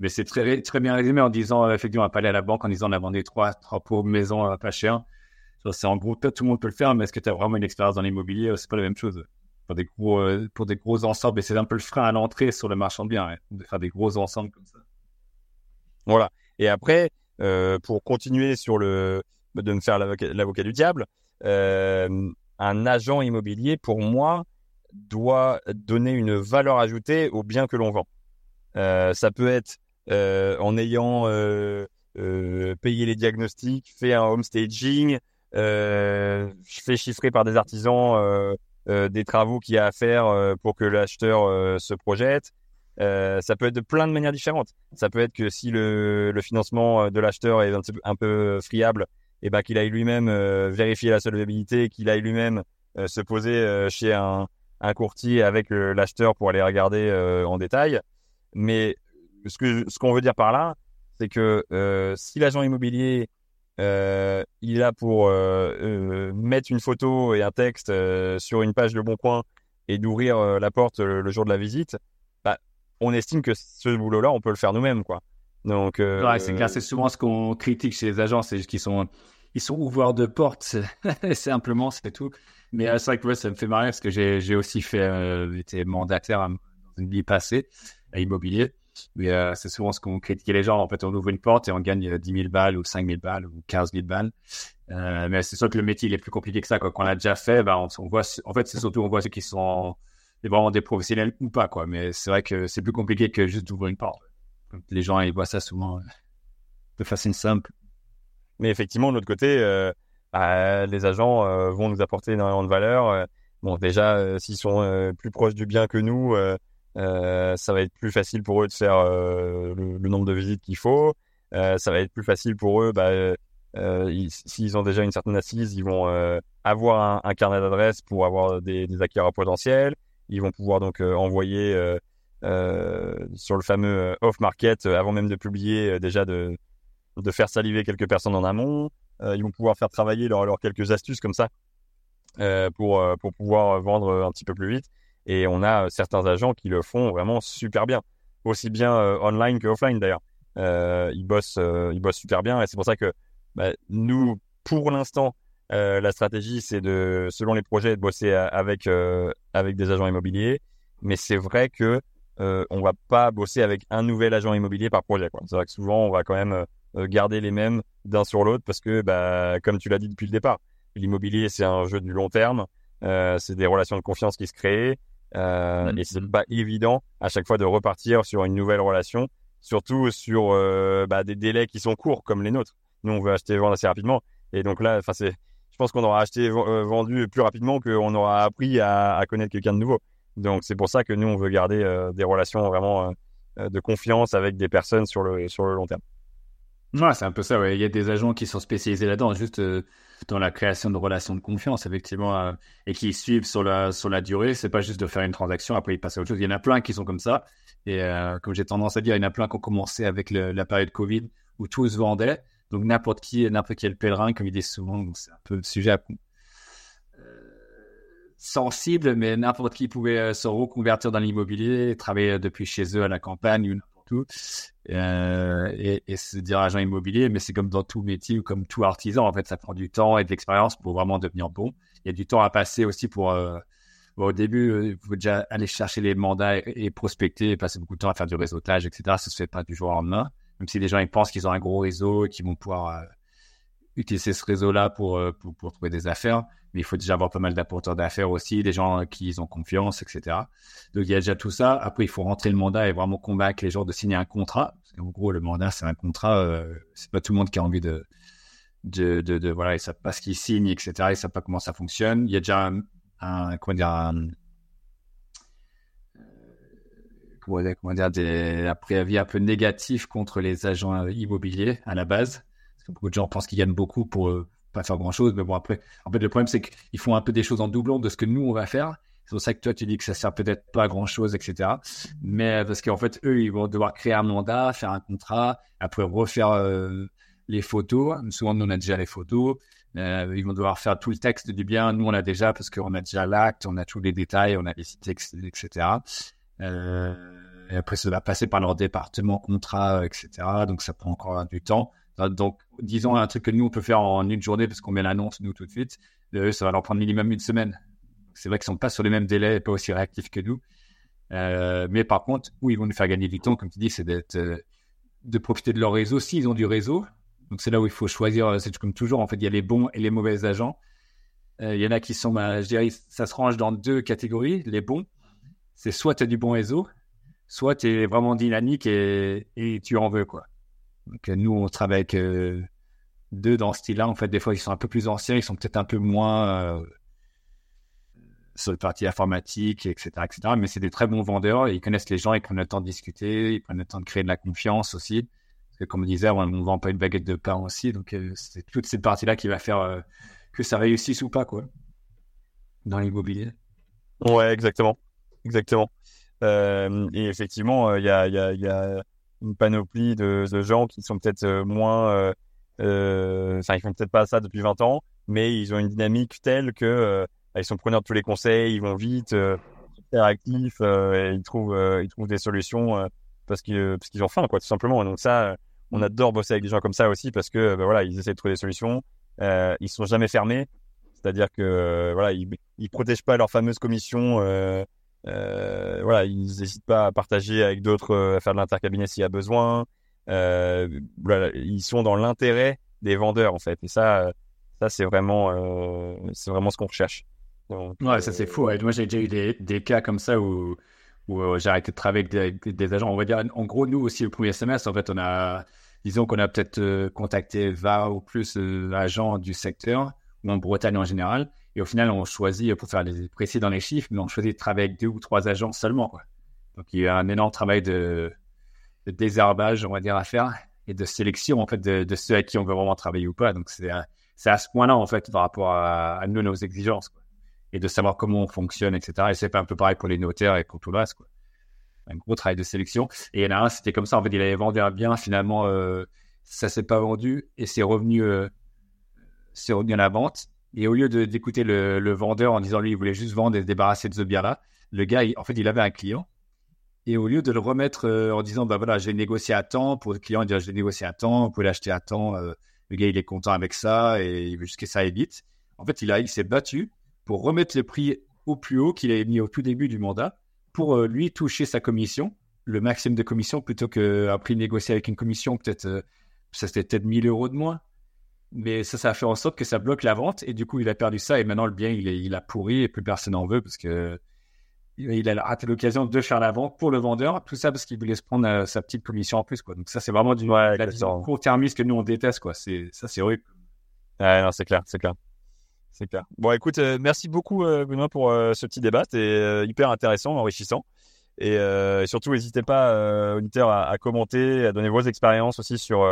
mais c'est très, très bien résumé en disant, effectivement, on va pas aller à la banque en disant on a vendu trois, trois pauvres maisons pas cher. C'est en gros, tout le monde peut le faire, mais est-ce que tu as vraiment une expérience dans l'immobilier C'est pas la même chose. Pour des gros, euh, pour des gros ensembles, et c'est un peu le frein à l'entrée sur le marchand de biens, de faire des gros ensembles comme ça. Voilà. Et après, euh, pour continuer sur le, de me faire l'avocat du diable, un agent immobilier, pour moi, doit donner une valeur ajoutée au bien que l'on vend. ça peut être euh, en ayant euh, euh, payé les diagnostics, fait un home staging, fait chiffrer par des artisans des travaux qu'il y a à faire pour que l'acheteur se projette. Euh, ça peut être de plein de manières différentes. Ça peut être que si le, le financement de l'acheteur est un, peu friable, et eh ben qu'il aille lui-même vérifier la solvabilité, qu'il aille lui-même se poser chez un, un, courtier avec l'acheteur pour aller regarder en détail. Mais ce que ce qu'on veut dire par là, c'est que euh, si l'agent immobilier euh, il est là pour euh, euh mettre une photo et un texte sur une page de Bon Coin et d'ouvrir la porte le, jour de la visite, bah, on estime que ce boulot-là, on peut le faire nous-mêmes, quoi. Donc, c'est souvent ce qu'on critique chez les agents, c'est qu'ils sont ils sont ouverts de portes, simplement, c'est tout. Mais c'est vrai que ça me fait marrer parce que j'ai aussi fait, été mandataire dans une vie passée à immobilier. Mais euh, c'est souvent ce qu'on critiquait les gens. En fait, on ouvre une porte et on gagne 10 000 balles ou 5 000 balles ou 15 000 balles. Euh, mais c'est sûr que le métier il est plus compliqué que ça. Quand on l'a déjà fait, ben, on, voit. En fait, c'est surtout on voit ceux qui sont vraiment des professionnels ou pas, quoi. Mais c'est vrai que c'est plus compliqué que juste d'ouvrir une porte. Les gens ils voient ça souvent euh, de façon simple. Mais effectivement, de l'autre côté, euh, bah, les agents euh, vont nous apporter énormément de valeur. Bon, déjà, s'ils sont plus proches du bien que nous, euh, ça va être plus facile pour eux de faire euh, le, nombre de visites qu'il faut. Euh, ça va être plus facile pour eux, bah, s'ils ont déjà une certaine assise, ils vont avoir un, carnet d'adresses pour avoir des, des, acquéreurs potentiels. Ils vont pouvoir donc envoyer sur le fameux off-market avant même de publier déjà de, faire saliver quelques personnes en amont. ils vont pouvoir faire travailler leurs leur quelques astuces comme ça pour, pour pouvoir vendre un petit peu plus vite. Et on a euh, certains agents qui le font vraiment super bien, aussi bien euh, online que offline d'ailleurs. Euh, ils bossent, ils bossent super bien, et c'est pour ça que bah, nous, pour l'instant, la stratégie, c'est de, selon les projets, de bosser avec avec des agents immobiliers. Mais c'est vrai que euh, on va pas bosser avec un nouvel agent immobilier par projet. C'est vrai que souvent, on va quand même garder les mêmes d'un sur l'autre parce que, bah, comme tu l'as dit depuis le départ, l'immobilier, c'est un jeu du long terme. C'est des relations de confiance qui se créent. Euh. Et c'est pas évident à chaque fois de repartir sur une nouvelle relation, surtout sur euh, bah, des délais qui sont courts comme les nôtres. Nous, on veut acheter et vendre assez rapidement. Et donc là, enfin, c'est, je pense qu'on aura acheté et euh, vendu plus rapidement qu'on aura appris à, à connaître quelqu'un de nouveau. Donc c'est pour ça que nous, on veut garder euh, des relations vraiment de confiance avec des personnes sur le, sur le long terme. Ouais, c'est un peu ça. Ouais. Il y a des agents qui sont spécialisés là-dedans, juste euh, dans la création de relations de confiance, effectivement, euh, et qui suivent sur la sur la durée. C'est pas juste de faire une transaction après ils passent à autre chose. Il y en a plein qui sont comme ça. Et euh, comme j'ai tendance à dire, il y en a plein qui ont commencé avec la période Covid où tout se vendait. Donc n'importe qui, n'importe quel pèlerin, comme il dit souvent, c'est un peu le sujet. Sensible, mais n'importe qui pouvait se reconvertir dans l'immobilier, travailler depuis chez eux à la campagne ou où, et, et se dire agent immobilier. Mais c'est comme dans tout métier ou comme tout artisan, en fait, ça prend du temps et de l'expérience pour vraiment devenir bon. Il y a du temps à passer aussi pour au début, il faut déjà aller chercher les mandats et, prospecter, et passer beaucoup de temps à faire du réseautage, etc. Ça se fait pas du jour au lendemain. Même si les gens ils pensent qu'ils ont un gros réseau et qu'ils vont pouvoir utiliser ce réseau-là pour, euh, pour, pour, trouver des affaires. Mais il faut déjà avoir pas mal d'apporteurs d'affaires aussi, des gens qui ont confiance, etc. Donc il y a déjà tout ça. Après, il faut rentrer le mandat et vraiment convaincre les gens de signer un contrat. Parce qu'en gros, le mandat, c'est un contrat. Euh, c'est pas tout le monde qui a envie de, de, de, de voilà, ils savent pas ce qu'ils signent, etc. Ils savent pas comment ça fonctionne. Il y a déjà un, un comment dire, un, comment dire, des préavis un peu négatifs contre les agents immobiliers à la base beaucoup de gens pensent qu'ils gagnent beaucoup pour euh, pas faire grand chose. Mais bon, après, en fait, le problème, c'est qu'ils font un peu des choses en doublon de ce que nous, on va faire. C'est pour ça que toi, tu dis que ça sert peut-être pas à grand chose, etc. Mais parce qu'en fait, eux, ils vont devoir créer un mandat, faire un contrat, après refaire euh, les photos. Souvent, nous, on a déjà les photos. Euh, ils vont devoir faire tout le texte du bien. Nous, on a déjà, parce qu'on a déjà l'acte, on a tous les détails, on a les sites, etc. et après, ça va passer par leur département contrat, etc. Donc, ça prend encore du temps. Donc, disons un truc que nous, on peut faire en une journée parce qu'on met l'annonce, nous, tout de suite. Ça va leur prendre minimum une semaine. C'est vrai qu'ils sont pas sur les mêmes délais et pas aussi réactifs que nous. Euh, mais par contre, où ils vont nous faire gagner du temps, comme tu dis, c'est d'être, euh, de profiter de leur réseau. S'ils ont du réseau, donc c'est là où il faut choisir. Euh, c'est comme toujours, en fait, il y a les bons et les mauvais agents. Il y en a qui sont, bah, je dirais, ça se range dans deux catégories. Les bons, c'est soit tu as du bon réseau, soit tu es vraiment dynamique et tu en veux, quoi. Donc, nous, on travaille avec euh, deux dans ce style-là. En fait, des fois, ils sont un peu plus anciens, ils sont peut-être un peu moins euh, sur le parti informatique, etc., etc. Mais c'est des très bons vendeurs. ils connaissent les gens, ils prennent le temps de discuter, ils prennent le temps de créer de la confiance aussi. Parce que, comme on disait, on ne vend pas une baguette de pain aussi. Donc, euh, c'est toute cette partie-là qui va faire que ça réussisse ou pas, quoi, dans l'immobilier. Ouais, exactement. Exactement. et effectivement, il y a une panoplie de, de gens qui sont peut-être euh, moins, euh, euh, enfin, ils font peut-être pas ça depuis 20 ans, mais ils ont une dynamique telle que euh, ils sont preneurs de tous les conseils, ils vont vite, euh, super actifs, et ils trouvent, ils trouvent des solutions parce qu'ils parce qu'ils ont faim, quoi, tout simplement. donc ça, on mm. adore bosser avec des gens comme ça aussi parce que bah, voilà, ils essaient de trouver des solutions, euh, ils sont jamais fermés, c'est-à-dire que voilà, ils, ils protègent pas leur fameuse commission. Euh, euh, voilà, ils n'hésitent pas à partager avec d'autres, euh, à faire de l'intercabinet s'il y a besoin. Euh, ils sont dans l'intérêt des vendeurs en fait. Et ça, ça c'est vraiment, vraiment ce qu'on recherche. ouais, ça c'est fou. Moi, j'ai déjà eu des, cas comme ça où, j'ai arrêté de travailler avec des, agents. On va dire, en gros, nous aussi, le premier semestre, en fait, on a, disons qu'on a peut-être contacté 20 ou plus agents du secteur, ou en Bretagne en général. Et au final, on choisit, pour faire les précis dans les chiffres, mais on choisit de travailler avec deux ou trois agents seulement. Donc, il y a un énorme travail de, de, désherbage, on va dire, à faire et de sélection, en fait, de, ceux avec qui on veut vraiment travailler ou pas. Donc, c'est à, ce point-là, en fait, par rapport à, nous, nos exigences. Et de savoir comment on fonctionne, etc. Et c'est un peu pareil pour les notaires et pour tout le reste. Quoi. Un gros travail de sélection. Et il y en a un, c'était comme ça. En fait, il avait vendu un bien. Finalement, euh, ça s'est pas vendu et c'est revenu, euh, c'est revenu à la vente. Et au lieu d'écouter le, le, vendeur en disant lui, il voulait juste vendre et se débarrasser de ce bien-là, le gars, en fait, il avait un client. Et au lieu de le remettre euh, en disant, bah voilà, j'ai négocié à temps, pour le client, il dit, j'ai négocié à temps, vous pouvez l'acheter à temps, euh, le gars, il est content avec ça et il veut juste que ça aille vite. En fait, il, a, il s'est battu pour remettre le prix au plus haut qu'il avait mis au tout début du mandat pour euh, lui toucher sa commission, le maximum de commission, plutôt qu'un prix négocié avec une commission, peut-être, ça c'était peut-être 1000 euros de moins. Mais ça, ça a fait en sorte que ça bloque la vente et du coup, il a perdu ça et maintenant le bien, il, est, il a pourri et plus personne n'en veut parce que il a raté l'occasion de faire la vente pour le vendeur. Tout ça parce qu'il voulait se prendre euh, sa petite commission en plus, quoi. Donc ça, c'est vraiment du ouais, la court-termiste que nous on déteste, quoi. C'est ça, c'est horrible. Ouais, non, c'est clair, c'est clair. C'est clair. Bon, écoute, euh, merci beaucoup, euh, Benoît, pour ce petit débat. C'était hyper intéressant, enrichissant. Et, surtout, n'hésitez pas, auditeurs, à, à, commenter, à donner vos expériences aussi sur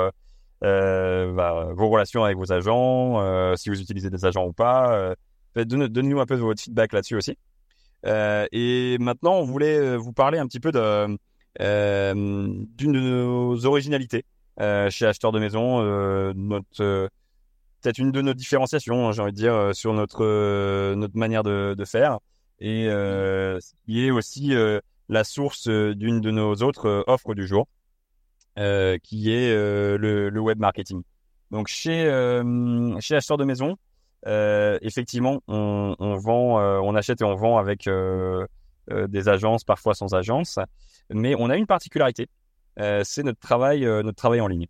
euh, bah, vos relations avec vos agents, euh, si vous utilisez des agents ou pas. Euh, Donnez-nous un peu de votre feedback là-dessus aussi. Et maintenant, on voulait vous parler un petit peu d'une de nos originalités chez Acheteur de Maison. notre peut-être une de nos différenciations, hein, j'ai envie de dire, sur notre notre manière de, de faire, et qui est aussi la source d'une de nos autres offres du jour, qui est le, le, web marketing. Donc chez chez acheteur de maison, effectivement, on, on vend, on achète et on vend avec des agences, parfois sans agence, mais on a une particularité, c'est notre travail notre travail en ligne.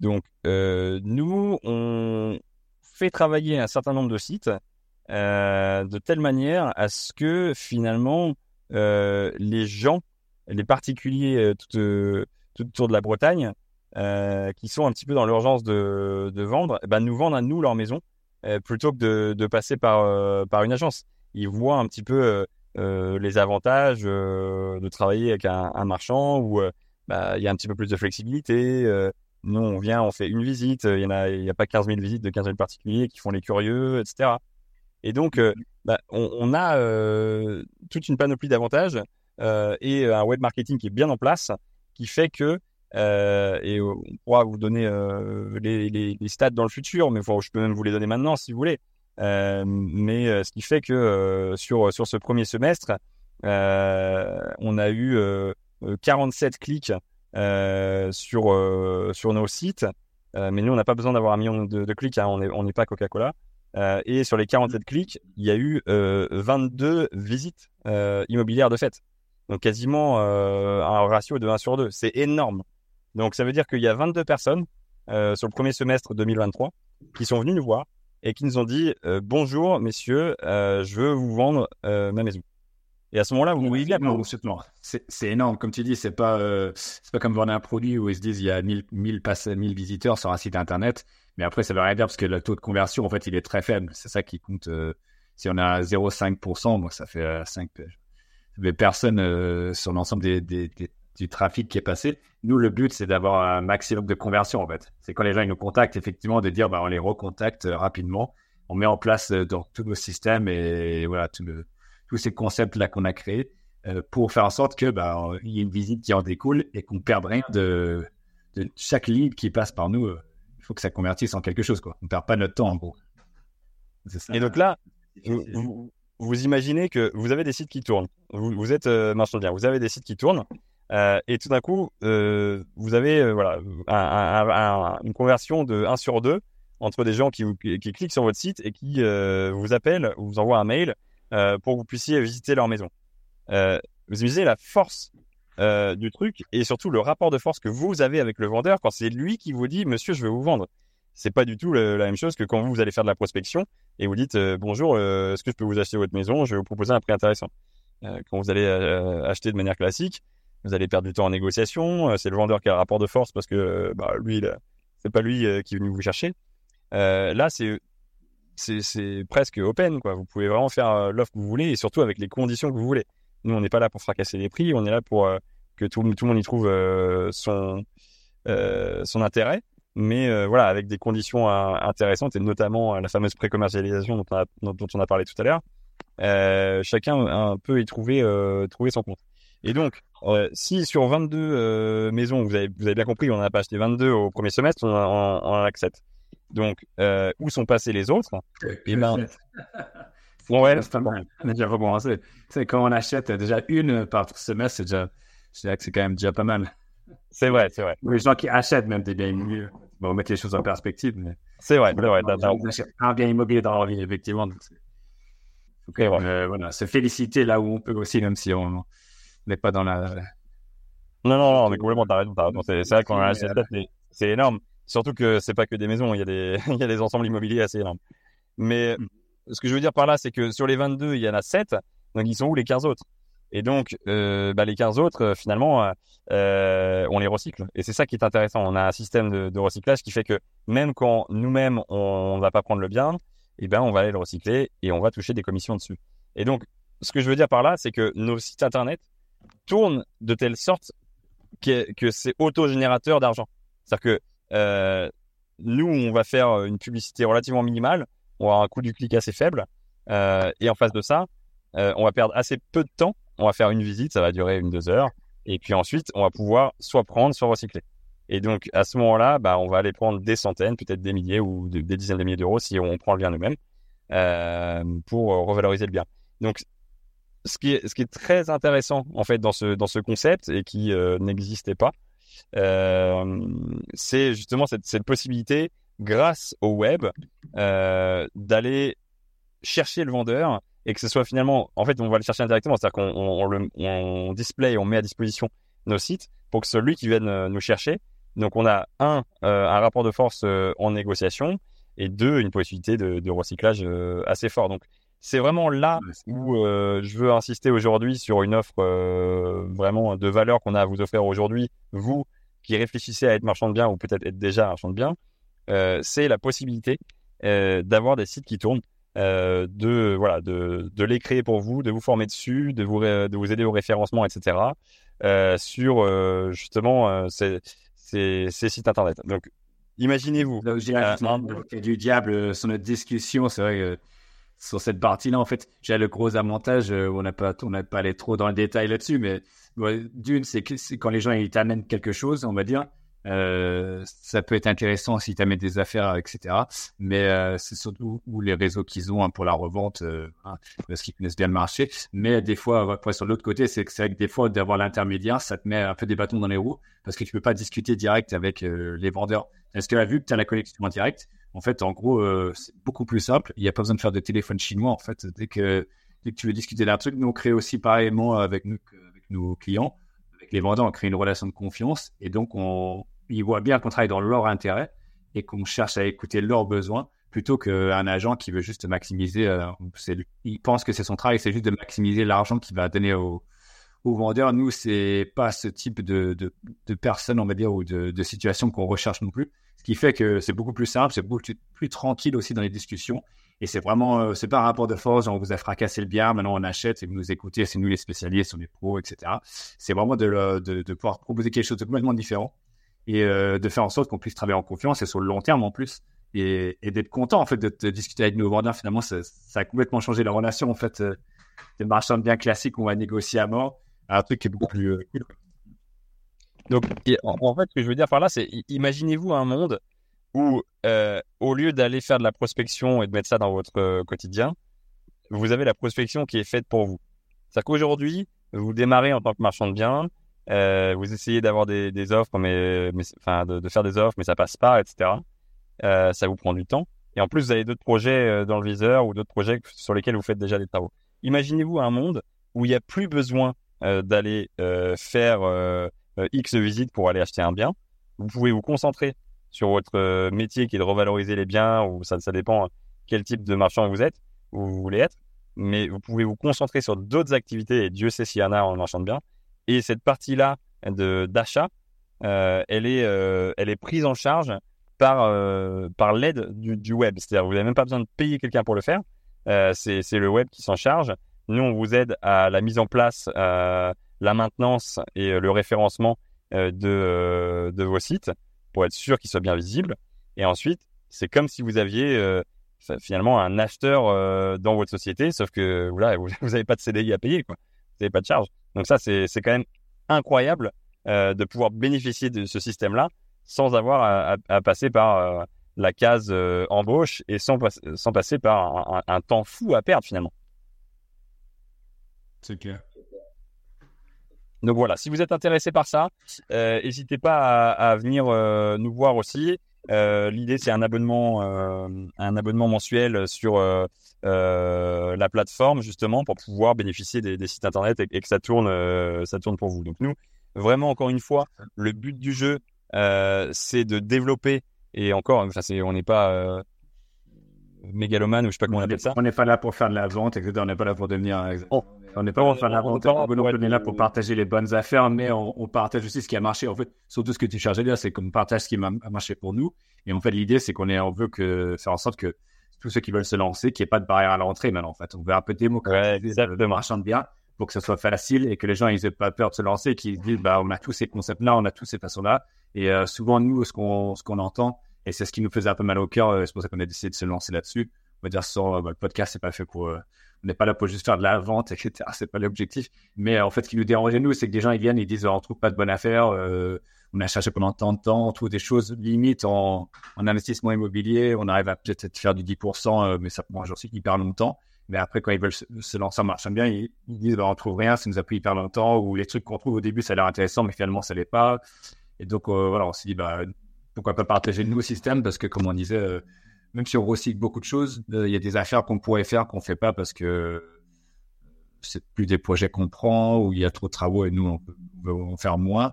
Donc, euh, nous, on fait travailler un certain nombre de sites euh, de telle manière à ce que finalement, euh, les gens, les particuliers tout, autour de la Bretagne, qui sont un petit peu dans l'urgence de, vendre, eh ben, nous vendent à nous leur maison plutôt que de, passer par, par une agence. Ils voient un petit peu les avantages de travailler avec un, marchand où bah, il y a un petit peu plus de flexibilité. Nous, on vient, on fait une visite. Il y en a, y a pas 15 000 visites de 15 000 particuliers qui font les curieux, etc. Et donc, euh, bah, on, a euh, toute une panoplie d'avantages euh, et un web marketing qui est bien en place, qui fait que et on pourra vous donner les, les, stats dans le futur, mais je peux même vous les donner maintenant si vous voulez. mais ce qui fait que sur sur ce premier semestre, on a eu 47 clics euh, sur, euh, sur nos sites. Euh, mais nous, on n'a pas besoin d'avoir un million de, clics, hein, on n'est pas Coca-Cola. et sur les 47 clics, il y a eu 22 visites immobilières de fait. Donc quasiment un ratio de 1 sur 2. C'est énorme. Donc ça veut dire qu'il y a 22 personnes sur le premier semestre 2023 qui sont venues nous voir et qui nous ont dit bonjour messieurs, je veux vous vendre ma maison. Et à ce moment-là, vous oui, c'est énorme. Comme tu dis, c'est pas, euh, c'est pas comme vendre un produit où ils se disent il y a 1000, 1000, 1000 visiteurs sur un site internet. Mais après, ça veut rien dire parce que le taux de conversion, en fait, il est très faible. C'est ça qui compte. Euh, si on a 0,5%, moi, ça fait 5 euh, personnes sur l'ensemble des, des, du trafic qui est passé. Nous, le but, c'est d'avoir un maximum de conversion, en fait. C'est quand les gens ils nous contactent, effectivement, de dire, bah, on les recontacte rapidement. On met en place dans tous nos systèmes et voilà, tout le, tous ces concepts-là qu'on a créés euh, pour faire en sorte que bah, il y ait une visite qui en découle et qu'on perde rien de, de, chaque lead qui passe par nous. Euh, il faut que ça convertisse en quelque chose. Quoi. On ne perd pas notre temps, en gros. et donc là, vous, vous, imaginez que vous avez des sites qui tournent. Vous, vous êtes euh, marchand bien, vous avez des sites qui tournent. Euh, et tout d'un coup, euh, vous avez voilà, un, une conversion de 1 sur 2 entre des gens qui, qui, cliquent sur votre site et qui vous appellent ou vous envoient un mail euh, pour que vous puissiez visiter leur maison. Euh, vous imaginez la force euh, du truc et surtout le rapport de force que vous avez avec le vendeur quand c'est lui qui vous dit Monsieur, je vais vous vendre. C'est pas du tout la même chose que quand vous, allez faire de la prospection et vous dites Bonjour, est-ce que je peux vous acheter votre maison? Je vais vous proposer un prix intéressant. quand vous allez acheter de manière classique, vous allez perdre du temps en négociation. c'est le vendeur qui a le rapport de force parce que bah, lui, c'est pas lui qui est venu vous chercher. là, c'est presque open, quoi. Vous pouvez vraiment faire euh, l'offre que vous voulez et surtout avec les conditions que vous voulez. Nous, on n'est pas là pour fracasser les prix, on est là pour euh, que tout, tout, le monde y trouve euh, son, son intérêt, mais voilà, avec des conditions intéressantes et notamment la fameuse pré-commercialisation dont, dont, on a parlé tout à l'heure. chacun peut y trouver, trouver son compte. Et donc, si sur 22 maisons, vous avez, vous avez bien compris, on n'a pas acheté 22 au premier semestre, on en, on en a 7. Donc, euh, où sont passés les autres? Et eh ben, ouais, c'est pas mal. On a déjà recommencé. Tu quand on achète déjà une par semestre, c'est déjà, c'est quand même déjà pas mal. C'est vrai, c'est vrai. Les gens qui achètent même des biens immobiliers, bon, on met les choses en perspective, mais. C'est vrai, c'est vrai. Un bien immobilier dans leur vie, effectivement. Donc ok, euh, voilà, se féliciter là où on peut aussi, même si on n'est pas dans la. Non, non, non, mais complètement, t'as raison, C'est vrai qu'on a acheté c'est énorme. Surtout que c'est pas que des maisons, il y a des, il y a des ensembles immobiliers assez énormes. Mais mm. ce que je veux dire par là, c'est que sur les 22, il y en a 7. Donc ils sont où les 15 autres? Et donc euh, bah, les 15 autres, euh, finalement, euh, on les recycle. Et c'est ça qui est intéressant. On a un système de, recyclage qui fait que même quand nous-mêmes on, ne va pas prendre le bien, eh ben on va aller le recycler et on va toucher des commissions dessus. Et donc ce que je veux dire par là, c'est que nos sites internet tournent de telle sorte que, que c'est autogénérateur d'argent. C'est-à-dire que nous, on va faire une publicité relativement minimale, on va avoir un coût du clic assez faible, et en face de ça, on va perdre assez peu de temps. On va faire une visite, ça va durer une deux heures, et puis ensuite, on va pouvoir soit prendre, soit recycler. Et donc, à ce moment-là, bah, on va aller prendre des centaines, peut-être des milliers ou des dizaines de milliers d'euros si on prend le bien nous-mêmes euh, pour revaloriser le bien. Donc, ce qui est, très intéressant en fait dans ce, concept et qui euh, n'existait pas, euh, c'est justement cette, possibilité, grâce au web, euh, d'aller chercher le vendeur et que ce soit finalement, en fait, on va le chercher indirectement, c'est-à-dire qu'on on, on, on, display, on met à disposition nos sites pour que celui qui vienne nous chercher. Donc, on a un, un rapport de force en négociation et deux, une possibilité de, de recyclage assez fort. Donc, c'est vraiment là où euh, je veux insister aujourd'hui sur une offre euh, vraiment de valeur qu'on a à vous offrir aujourd'hui, vous qui réfléchissez à être marchand de biens ou peut-être être déjà marchand de biens, euh, c'est la possibilité d'avoir des sites qui tournent, de voilà, de, de, les créer pour vous, de vous former dessus, de vous de vous aider au référencement, etc. sur justement ces, ces, ces, sites internet. Donc, imaginez-vous. Là où du diable sur notre discussion, c'est vrai que sur cette partie-là, en fait, j'ai le gros avantage, euh, on n'a pas, on n'a pas allé trop dans le détail là-dessus, mais d'une, c'est que c'est quand les gens ils t'amènent quelque chose, on va dire, euh, ça peut être intéressant si tu amènes des affaires, etc. Mais euh, c'est surtout les réseaux qu'ils ont hein, pour la revente, euh, hein, parce qu'ils connaissent bien le marché. Mais des fois, sur l'autre côté, c'est que que des fois d'avoir l'intermédiaire, ça te met un peu des bâtons dans les roues parce que tu peux pas discuter direct avec les vendeurs. Est-ce que vu que tu as la connexion en direct, en fait, en gros, c'est beaucoup plus simple. Il n'y a pas besoin de faire de téléphone chinois. En fait, dès que, dès que tu veux discuter d'un truc, nous on crée aussi pareillement avec, avec nos clients avec les vendeurs, on crée une relation de confiance et donc on, ils voient bien qu'on travaille dans leur intérêt et qu'on cherche à écouter leurs besoins plutôt qu'un agent qui veut juste maximiser. Euh, il pense que c'est son travail, c'est juste de maximiser l'argent qu'il va donner au, au vendeur. Nous, c'est pas ce type de, de, personne, on va dire, ou de, de situation qu'on recherche non plus. Ce qui fait que c'est beaucoup plus simple, c'est beaucoup plus tranquille aussi dans les discussions. Et c'est vraiment, euh, c'est pas un rapport de force, on vous a fracassé le bien, maintenant on achète et vous nous écoutez, c'est nous les spécialistes, on est pros, etc. C'est vraiment de pouvoir proposer quelque chose de complètement différent et euh, de faire en sorte qu'on puisse travailler en confiance et sur le long terme en plus et, d'être content en fait de, discuter avec nos vendeurs. Finalement ça, a complètement changé la relation en fait euh, des marchands bien classiques on va négocier à mort à un truc qui est beaucoup plus euh, cool. Donc en, fait ce que je veux dire par là c'est imaginez-vous un monde où au lieu d'aller faire de la prospection et de mettre ça dans votre quotidien vous avez la prospection qui est faite pour vous. C'est-à-dire qu'aujourd'hui vous démarrez en tant que marchand de biens euh, vous essayez d'avoir des, offres, mais, enfin de, faire des offres, mais ça passe pas, etc. Euh, ça vous prend du temps. Et en plus, vous avez d'autres projets euh, dans le viseur ou d'autres projets sur lesquels vous faites déjà des travaux. Imaginez-vous un monde où il n'y a plus besoin d'aller faire X visites pour aller acheter un bien. Vous pouvez vous concentrer sur votre métier qui est de revaloriser les biens, ou ça, ça dépend quel type de marchand vous êtes, où vous voulez être. Mais vous pouvez vous concentrer sur d'autres activités, et Dieu sait s'il y en a en marchand de biens, et cette partie-là d'achat, euh, elle est euh, elle est prise en charge par euh, par l'aide du, web. C'est-à-dire vous n'avez même pas besoin de payer quelqu'un pour le faire. c'est le web qui s'en charge. Nous on vous aide à la mise en place, la maintenance et le référencement de de vos sites pour être sûr qu'ils soient bien visibles. Et ensuite c'est comme si vous aviez finalement un acheteur dans votre société, sauf que voilà, vous n'avez pas de CDI à payer, quoi. Vous n'avez pas de charge. Donc ça, c'est quand même incroyable euh, de pouvoir bénéficier de ce système-là sans avoir à, à, passer par euh, la case euh, embauche et sans, sans passer par un, un, temps fou à perdre finalement. C'est clair. Donc voilà, si vous êtes intéressé par ça, n'hésitez pas à, à venir nous voir aussi. Euh, L'idée, c'est un abonnement, euh, un abonnement mensuel sur euh, la plateforme justement pour pouvoir bénéficier des, sites internet et, que ça tourne, ça tourne pour vous. Donc nous, vraiment encore une fois, le but du jeu, c'est de développer et encore, on n'est pas mégalomane ou je sais pas comment on, appelle ça. On n'est pas là pour faire de la vente, etc. On n'est pas là pour devenir. Oh. On n'est pas là pour faire de la vente. On est là pour partager les bonnes affaires, mais on, partage aussi ce qui a marché. En fait, surtout ce que tu cherches à dire, c'est qu'on partage ce qui a marché pour nous. Et en fait, l'idée, c'est qu'on est, on veut que faire en sorte que tous ceux qui veulent se lancer, qu'il n'y ait pas de barrière à l'entrée maintenant. En fait, on veut un peu démocratiser ouais, le marchand de biens pour que ce soit facile et que les gens ils aient pas peur de se lancer, qu'ils disent bah on a tous ces concepts-là, on a tous ces façons-là. Et euh, souvent nous, ce qu'on ce qu'on entend, et c'est ce qui nous faisait un peu mal au cœur, euh, c'est pour ça qu'on a décidé de se lancer là-dessus va dire sans bah, le podcast, c'est pas fait pour. Euh, on n'est pas là pour juste faire de la vente, etc. C'est pas l'objectif. Mais en fait, ce qui nous dérangeait nous, c'est que des gens ils viennent, ils disent on trouve pas de bonne affaire, euh, on a cherché pendant tant de temps, on trouve des choses limites en, en investissement immobilier, on arrive à peut-être faire du 10%, mais ça prend aussi hyper longtemps. Mais après, quand ils veulent se, lancer en marchant bien, ils, disent bah, on trouve rien, ça nous a pris hyper longtemps, ou les trucs qu'on trouve au début, ça a l'air intéressant, mais finalement, ça l'est pas. Et donc, voilà, on s'est dit, bah, pourquoi pas partager le nouveau système Parce que, comme on disait, même si on recycle beaucoup de choses, il y a des affaires qu'on pourrait faire qu'on fait pas parce que c'est plus des projets qu'on prend ou il y a trop de travaux et nous on veut en faire moins.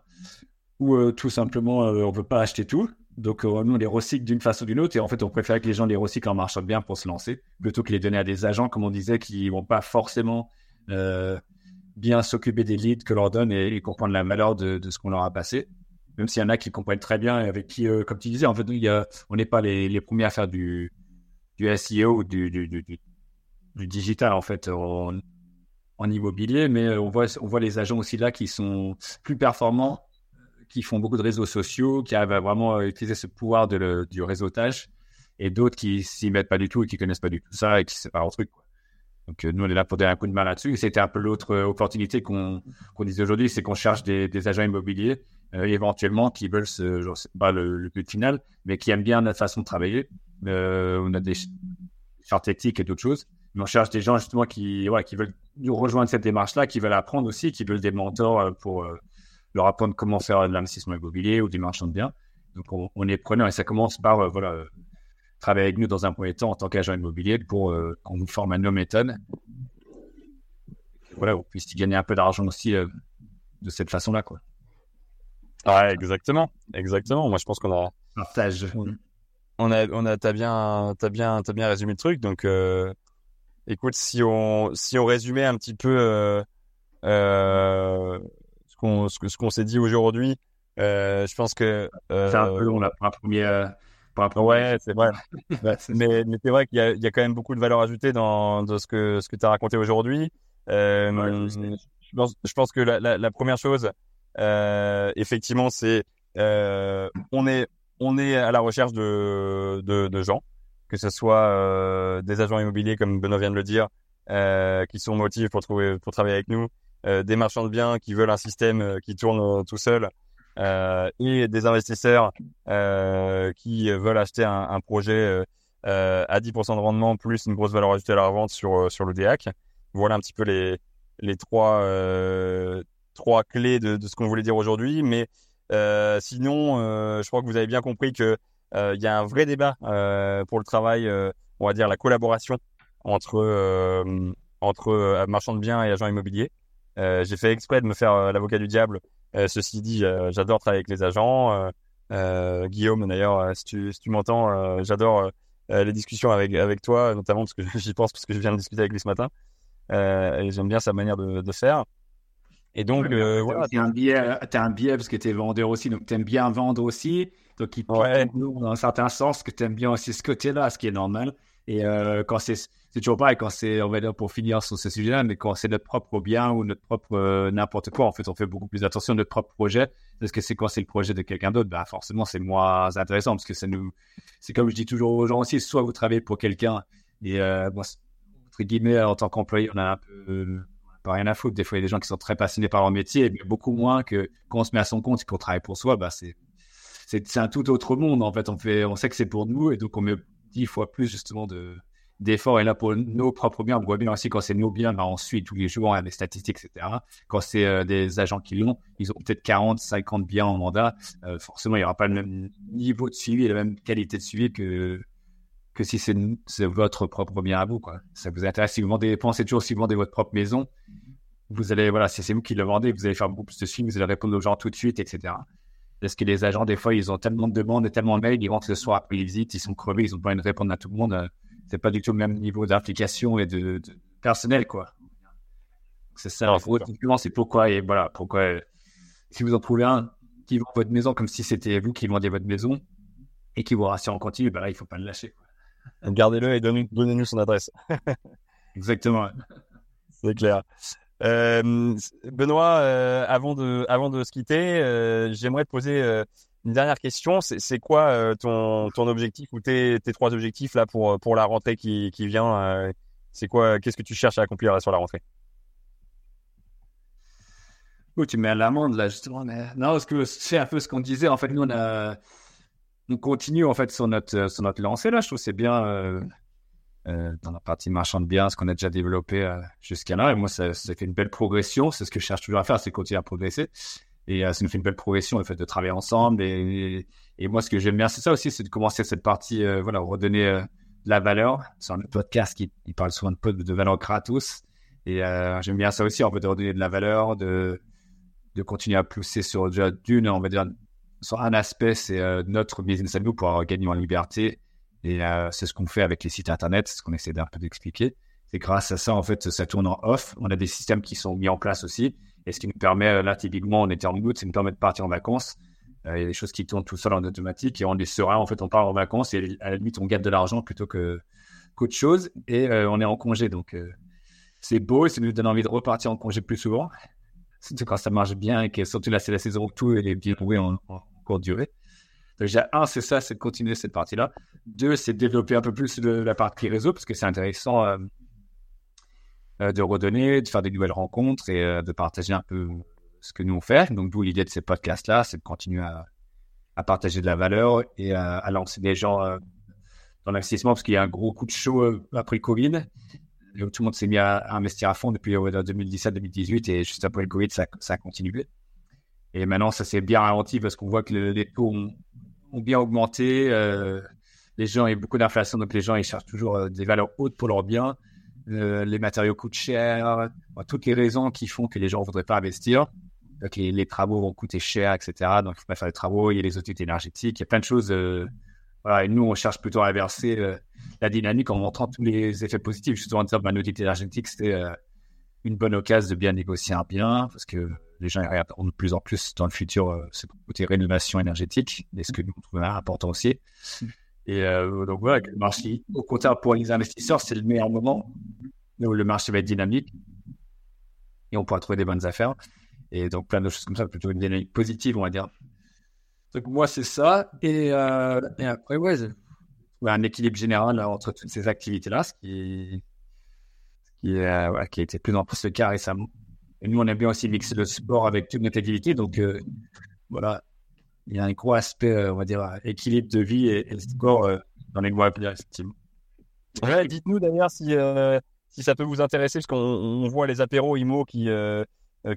Ou euh, tout simplement on euh, on veut pas acheter tout. Donc euh, nous on les recycle d'une façon ou d'une autre et en fait on préfère que les gens les recyclent en marchant bien pour se lancer plutôt que les donner à des agents comme on disait qui vont pas forcément bien s'occuper des leads que leur donne et, comprendre la valeur de, ce qu'on leur a passé même s'il y en a qui comprennent très bien et avec qui comme tu disais en fait il on n'est pas les, premiers à faire du SEO du, du, digital en fait en immobilier, mais euh, on voit, on voit les agents aussi là qui sont plus performants, qui font beaucoup de réseaux sociaux, qui arrivent à vraiment euh, utiliser ce pouvoir du réseautage, et d'autres qui s'y mettent pas du tout et qui connaissent pas du tout ça et qui c'est pas leur truc. Donc euh, nous on est là pour donner un coup de main là-dessus. C'était un peu l'autre opportunité qu'on disait aujourd'hui, c'est qu'on cherche des, agents immobiliers éventuellement qui veulent ce, je sais pas le, but final, mais qui aiment bien notre façon de travailler. on a des chartes éthiques et d'autres choses mais on cherche des gens justement qui, ouais, qui veulent nous rejoindre cette démarche-là, qui veulent apprendre aussi, qui veulent des mentors euh, pour euh, leur apprendre comment faire de l'investissement immobilier ou du marchand de biens. Donc on, est preneur et ça commence par euh, voilà travailler avec nous dans un premier temps en tant qu'agent immobilier pour qu'on nous forme à nos méthodes. Voilà, vous puissiez gagner un peu d'argent aussi de cette façon-là, quoi. Ouais, exactement, exactement. Moi, je pense qu'on a partage. On a, on a, t'as bien, t'as bien, t'as bien résumé le truc. Donc, Écoute, si on si on résumait un petit peu euh, euh, ce qu'on ce, qu'on s'est dit aujourd'hui, euh, je pense que c'est un peu long là pour un premier. Ouais, c'est vrai. mais, mais c'est vrai qu'il y a, il y a quand même beaucoup de valeur ajoutée dans, dans ce que ce que tu as raconté aujourd'hui. je, pense, je pense que la, la, la première chose, effectivement, c'est on est on est à la recherche de, de, de gens que ce soit euh, des agents immobiliers, comme Benoît vient de le dire, euh, qui sont motivés pour, trouver, pour travailler avec nous, euh, des marchands de biens qui veulent un système qui tourne tout seul, et des investisseurs qui veulent acheter un, un projet à 10% de rendement plus une grosse valeur ajoutée à la revente sur, sur le DAC. Voilà un petit peu les, les trois, trois clés de, ce qu'on voulait dire aujourd'hui. Mais sinon, je crois que vous avez bien compris que euh, il y a un vrai débat euh, pour le travail, euh, on va dire la collaboration entre entre marchands de biens et agents immobiliers. J'ai fait exprès de me faire l'avocat du diable. ceci dit, j'adore travailler avec les agents. Guillaume, d'ailleurs, si tu, si tu m'entends, j'adore les discussions avec, avec toi, notamment parce que j'y pense parce que je viens de discuter avec lui ce matin. et j'aime bien sa manière de faire. Et donc, euh, voilà. Tu as un biais, as un biais parce que tu es vendeur aussi, donc tu aimes bien vendre aussi. Donc, il ouais. dans un certain sens que tu aimes bien aussi ce côté-là, ce qui est normal. Et euh, quand c'est, c'est toujours pareil, quand c'est, on va dire pour finir sur ce sujet-là, mais quand c'est notre propre bien ou notre propre euh, n'importe quoi, en fait, on fait beaucoup plus attention à notre propre projet. Parce que c'est quand c'est le projet de quelqu'un d'autre, bah, forcément, c'est moins intéressant parce que ça nous, c'est comme je dis toujours aux gens aussi, soit vous travaillez pour quelqu'un et, euh, bon, entre guillemets, en tant qu'employé, on a un peu, pas rien à foutre. Des fois, il y a des gens qui sont très passionnés par leur métier, mais beaucoup moins que quand on se met à son compte et qu'on travaille pour soi, bah, c'est, un tout autre monde. En fait, on fait, on sait que c'est pour nous et donc on met dix fois plus, justement, de, d'efforts. Et là, pour nos propres biens, on voit bien aussi quand c'est nos biens, bah, on suit tous les jours, on a des statistiques, etc. Quand c'est euh, des agents qui l'ont, ils ont peut-être 40, 50 biens en mandat. Euh, forcément, il n'y aura pas le même niveau de suivi et la même qualité de suivi que, que si c'est, votre propre bien à vous, quoi. Ça vous intéresse. Si vous vendez, pensez toujours si vous vendez votre propre maison, vous allez, voilà, c'est vous qui le vendez, vous allez faire beaucoup plus de suivi, vous allez répondre aux gens tout de suite, etc. Parce que les agents, des fois, ils ont tellement de demandes et tellement de mails, ils rentrent le soir après ils visitent, ils sont crevés, ils ont pas envie de répondre à tout le monde. Euh, c'est pas du tout le même niveau d'implication et de, personnel, quoi. C'est ça. c'est pourquoi, et voilà, pourquoi, euh, si vous en trouvez un qui vend votre maison comme si c'était vous qui vendiez votre maison et qui vous rassure en continu, bah là, il faut pas le lâcher, Gardez-le et donnez-nous son adresse. Exactement. C'est clair. Euh, Benoît, euh, avant de avant de se quitter, euh, j'aimerais te poser une dernière question. C'est quoi ton ton objectif ou tes tes trois objectifs là pour pour la rentrée qui qui vient C'est quoi Qu'est-ce que tu cherches à accomplir sur la rentrée? Oh, tu mets à l'amende là, justement. Mais... Non, parce que c'est un peu ce qu'on disait. En fait, nous, on, a... on continue en fait sur notre, sur notre lancée là. Je trouve c'est bien euh, euh, dans la partie marchande bien ce qu'on a déjà développé euh, jusqu'à là. Et moi, ça, fait une belle progression. C'est ce que je cherche toujours à faire, c'est continuer à progresser. Et ça nous fait une belle progression, le fait de travailler ensemble. Et, moi, ce que j'aime bien, c'est ça aussi, c'est de commencer cette partie, voilà, redonner de la valeur. C'est un podcast qui il parle souvent de, de valeur Kratos. Et j'aime bien ça aussi, on peut redonner de la valeur, de de continuer à pousser sur déjà d'une, on va dire, sur un aspect, c'est euh, notre business à nous pour gagner en liberté. Et euh, c'est ce qu'on fait avec les sites internet, ce qu'on essaie d'un peu d'expliquer. C'est grâce à ça, en fait, ça tourne en off. On a des systèmes qui sont mis en place aussi. Et ce qui nous permet, euh, là, typiquement, on était en août, ça nous permet de partir en vacances. Il y a des choses qui tournent tout seul en automatique et on est serein. En fait, on part en vacances et à la limite, on gagne de l'argent plutôt que qu'autre chose. Et on est en congé. Donc, c'est beau et ça nous donne envie de repartir en congé plus souvent surtout quand ça marche bien et que surtout là, c'est la saison où tout est bien en courte durée. Donc, déjà, un, c'est ça, c'est de continuer cette partie-là. Deux, c'est de développer un peu plus la partie réseau parce que c'est intéressant euh, euh, de redonner, de faire des nouvelles rencontres et euh, de partager un peu ce que nous on fait. Donc, d'où l'idée de ces podcasts-là, c'est de continuer à, partager de la valeur et à, lancer des gens dans l'investissement parce qu'il y a un gros coup de chaud après le Covid tout le monde s'est mis à, investir à fond depuis 2017-2018 et juste après le Covid, ça, ça, a continué. Et maintenant, ça s'est bien ralenti parce qu'on voit que les taux ont, bien augmenté. Euh, les gens, il y a beaucoup d'inflation, donc les gens, ils cherchent toujours euh, des valeurs hautes pour leurs biens. Euh, les matériaux coûtent cher. toutes les raisons qui font que les gens ne voudraient pas investir. Donc, les, travaux vont coûter cher, etc. Donc, il faut pas faire des travaux. Il y a les autorités énergétiques. Il y a plein de choses. et nous, on cherche plutôt à inverser la dynamique en montrant tous les effets positifs. Justement, en disant, bah, notre énergétique, euh, une bonne occasion de bien négocier un bien, parce que les gens regardent de plus en plus dans le futur euh, ce côté rénovation énergétique, et ce que nous trouvons important aussi. Et euh, donc voilà, le marché, au contraire, pour les investisseurs, c'est le meilleur moment où le marché va être dynamique et on pourra trouver des bonnes affaires. Et donc plein de choses comme ça, plutôt une dynamique positive, on va dire. Donc moi, c'est ça. Et, et après, ouais, un équilibre général entre toutes ces activités-là, ce qui, qui, euh, qui a été plus en plus le cas récemment. Et nous, on aime bien aussi mixer le sport avec toute notre activité. Donc, euh, voilà, il y a un gros aspect, euh, on va dire, équilibre de vie et, le sport dans les mois à venir, effectivement. Ouais, dites-nous d'ailleurs si, si ça peut vous intéresser, parce qu'on voit les apéros IMO qui,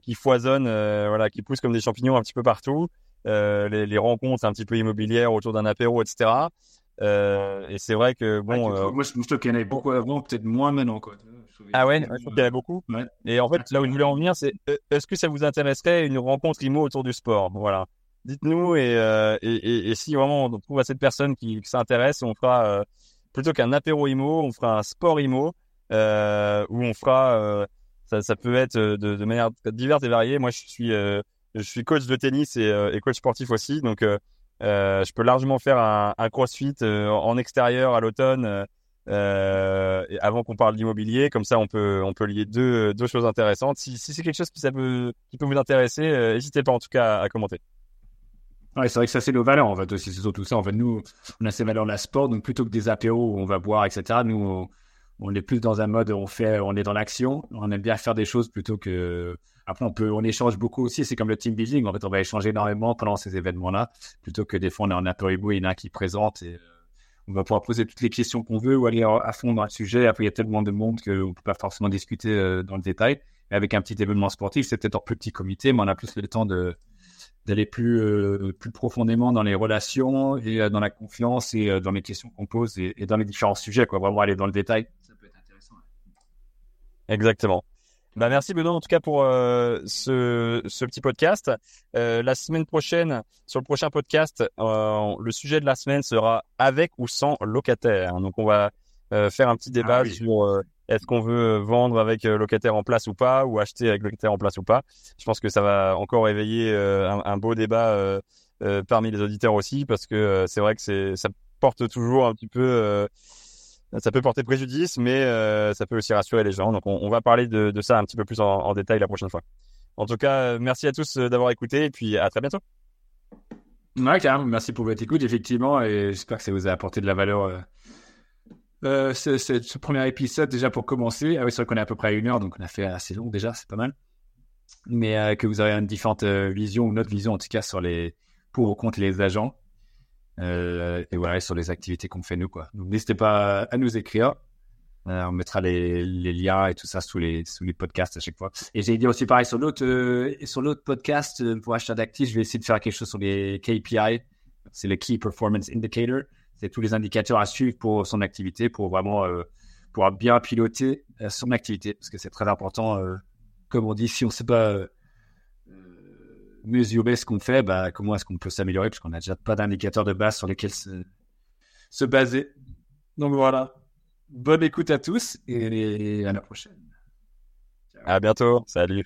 qui foisonnent, voilà, qui poussent comme des champignons un petit peu partout. Les, les, rencontres un petit peu immobilières autour d'un apéro, etc. Euh, et c'est vrai que bon. Euh, moi, je trouve qu'il y en avait beaucoup avant, peut-être moins maintenant. Quoi. Ah ouais, je trouve qu'il y en avait beaucoup. Et en fait, là où je voulais en venir, c'est euh, est-ce que ça vous intéresserait une rencontre IMO autour du sport? Voilà. Dites-nous et, et, et, si vraiment on trouve à cette personne qui, s'intéresse, on fera plutôt qu'un apéro IMO, on fera un sport IMO où on fera. Ça, ça, peut être de, de, manière diverse et variée. Moi, je suis, je suis coach de tennis et, et coach sportif aussi, donc euh, je peux largement faire un, un crossfit euh, en extérieur à l'automne euh, avant qu'on parle d'immobilier. Comme ça, on peut, on peut lier deux, deux choses intéressantes. Si, si c'est quelque chose qui, peut, qui peut vous intéresser, n'hésitez pas en tout cas à, commenter. Ouais, c'est vrai que ça, c'est nos valeurs, en fait, aussi. C'est surtout ça. En fait, nous, on a ces valeurs de la sport. Donc, plutôt que des apéros où on va boire, etc., nous, on, on est plus dans un mode, on fait, on est dans l'action. On aime bien faire des choses plutôt que après, on peut, on échange beaucoup aussi. C'est comme le team building. En fait, on va échanger énormément pendant ces événements-là, plutôt que des fois on est en apéro et il y en a qui présente et euh, on va pouvoir poser toutes les questions qu'on veut ou aller à fond dans le sujet. Après, il y a tellement de monde qu'on peut pas forcément discuter euh, dans le détail. Mais avec un petit événement sportif, c'est peut-être en plus petit comité, mais on a plus le temps de d'aller plus euh, plus profondément dans les relations et dans la confiance et dans les questions qu'on pose et, et, dans les différents sujets. Quoi, vraiment aller dans le détail. Ça peut être intéressant. Exactement. Bah merci Benoît en tout cas pour euh, ce, ce, petit podcast. Euh, la semaine prochaine, sur le prochain podcast, euh, le sujet de la semaine sera avec ou sans locataire. Donc on va euh, faire un petit ah débat sur euh, est-ce qu'on veut vendre avec locataire en place ou pas, ou acheter avec locataire en place ou pas. Je pense que ça va encore éveiller un, un, beau débat parmi les auditeurs aussi, parce que c'est vrai que c'est ça porte toujours un petit peu ça peut porter préjudice, mais euh, ça peut aussi rassurer les gens. Donc, on, va parler de, ça un petit peu plus en, détail la prochaine fois. En tout cas, merci à tous euh, d'avoir écouté et puis à très bientôt. Ouais. Merci pour votre écoute, effectivement, et j'espère que ça vous a apporté de la valeur. Euh, ce, premier épisode, déjà pour commencer. Ah oui, c'est vrai qu'on est à peu près à une heure, donc on a fait assez long déjà, c'est pas mal. mais que vous avez une différente vision ou notre vision en tout cas sur les pour ou contre les agents. Et voilà, sur les activités qu'on fait nous quoi. Donc n'hésitez pas à nous écrire. on mettra les, liens et tout ça sous les, sous les podcasts à chaque fois. Et j'ai dit aussi pareil sur l'autre, sur l'autre podcast pour acheter d'actifs, je vais essayer de faire quelque chose sur les KPI. C'est le Key Performance Indicator c'est tous les indicateurs à suivre pour son activité, pour vraiment euh, pouvoir bien piloter euh, son activité, parce que c'est très important. Euh, comme on dit, si on ne sait pas mesurer ce qu'on fait, bah, comment est-ce qu'on peut s'améliorer, parce qu'on n'a déjà pas d'indicateurs de base sur lesquels se, se baser. Donc voilà. Bonne écoute à tous et à la prochaine. À bientôt. Salut.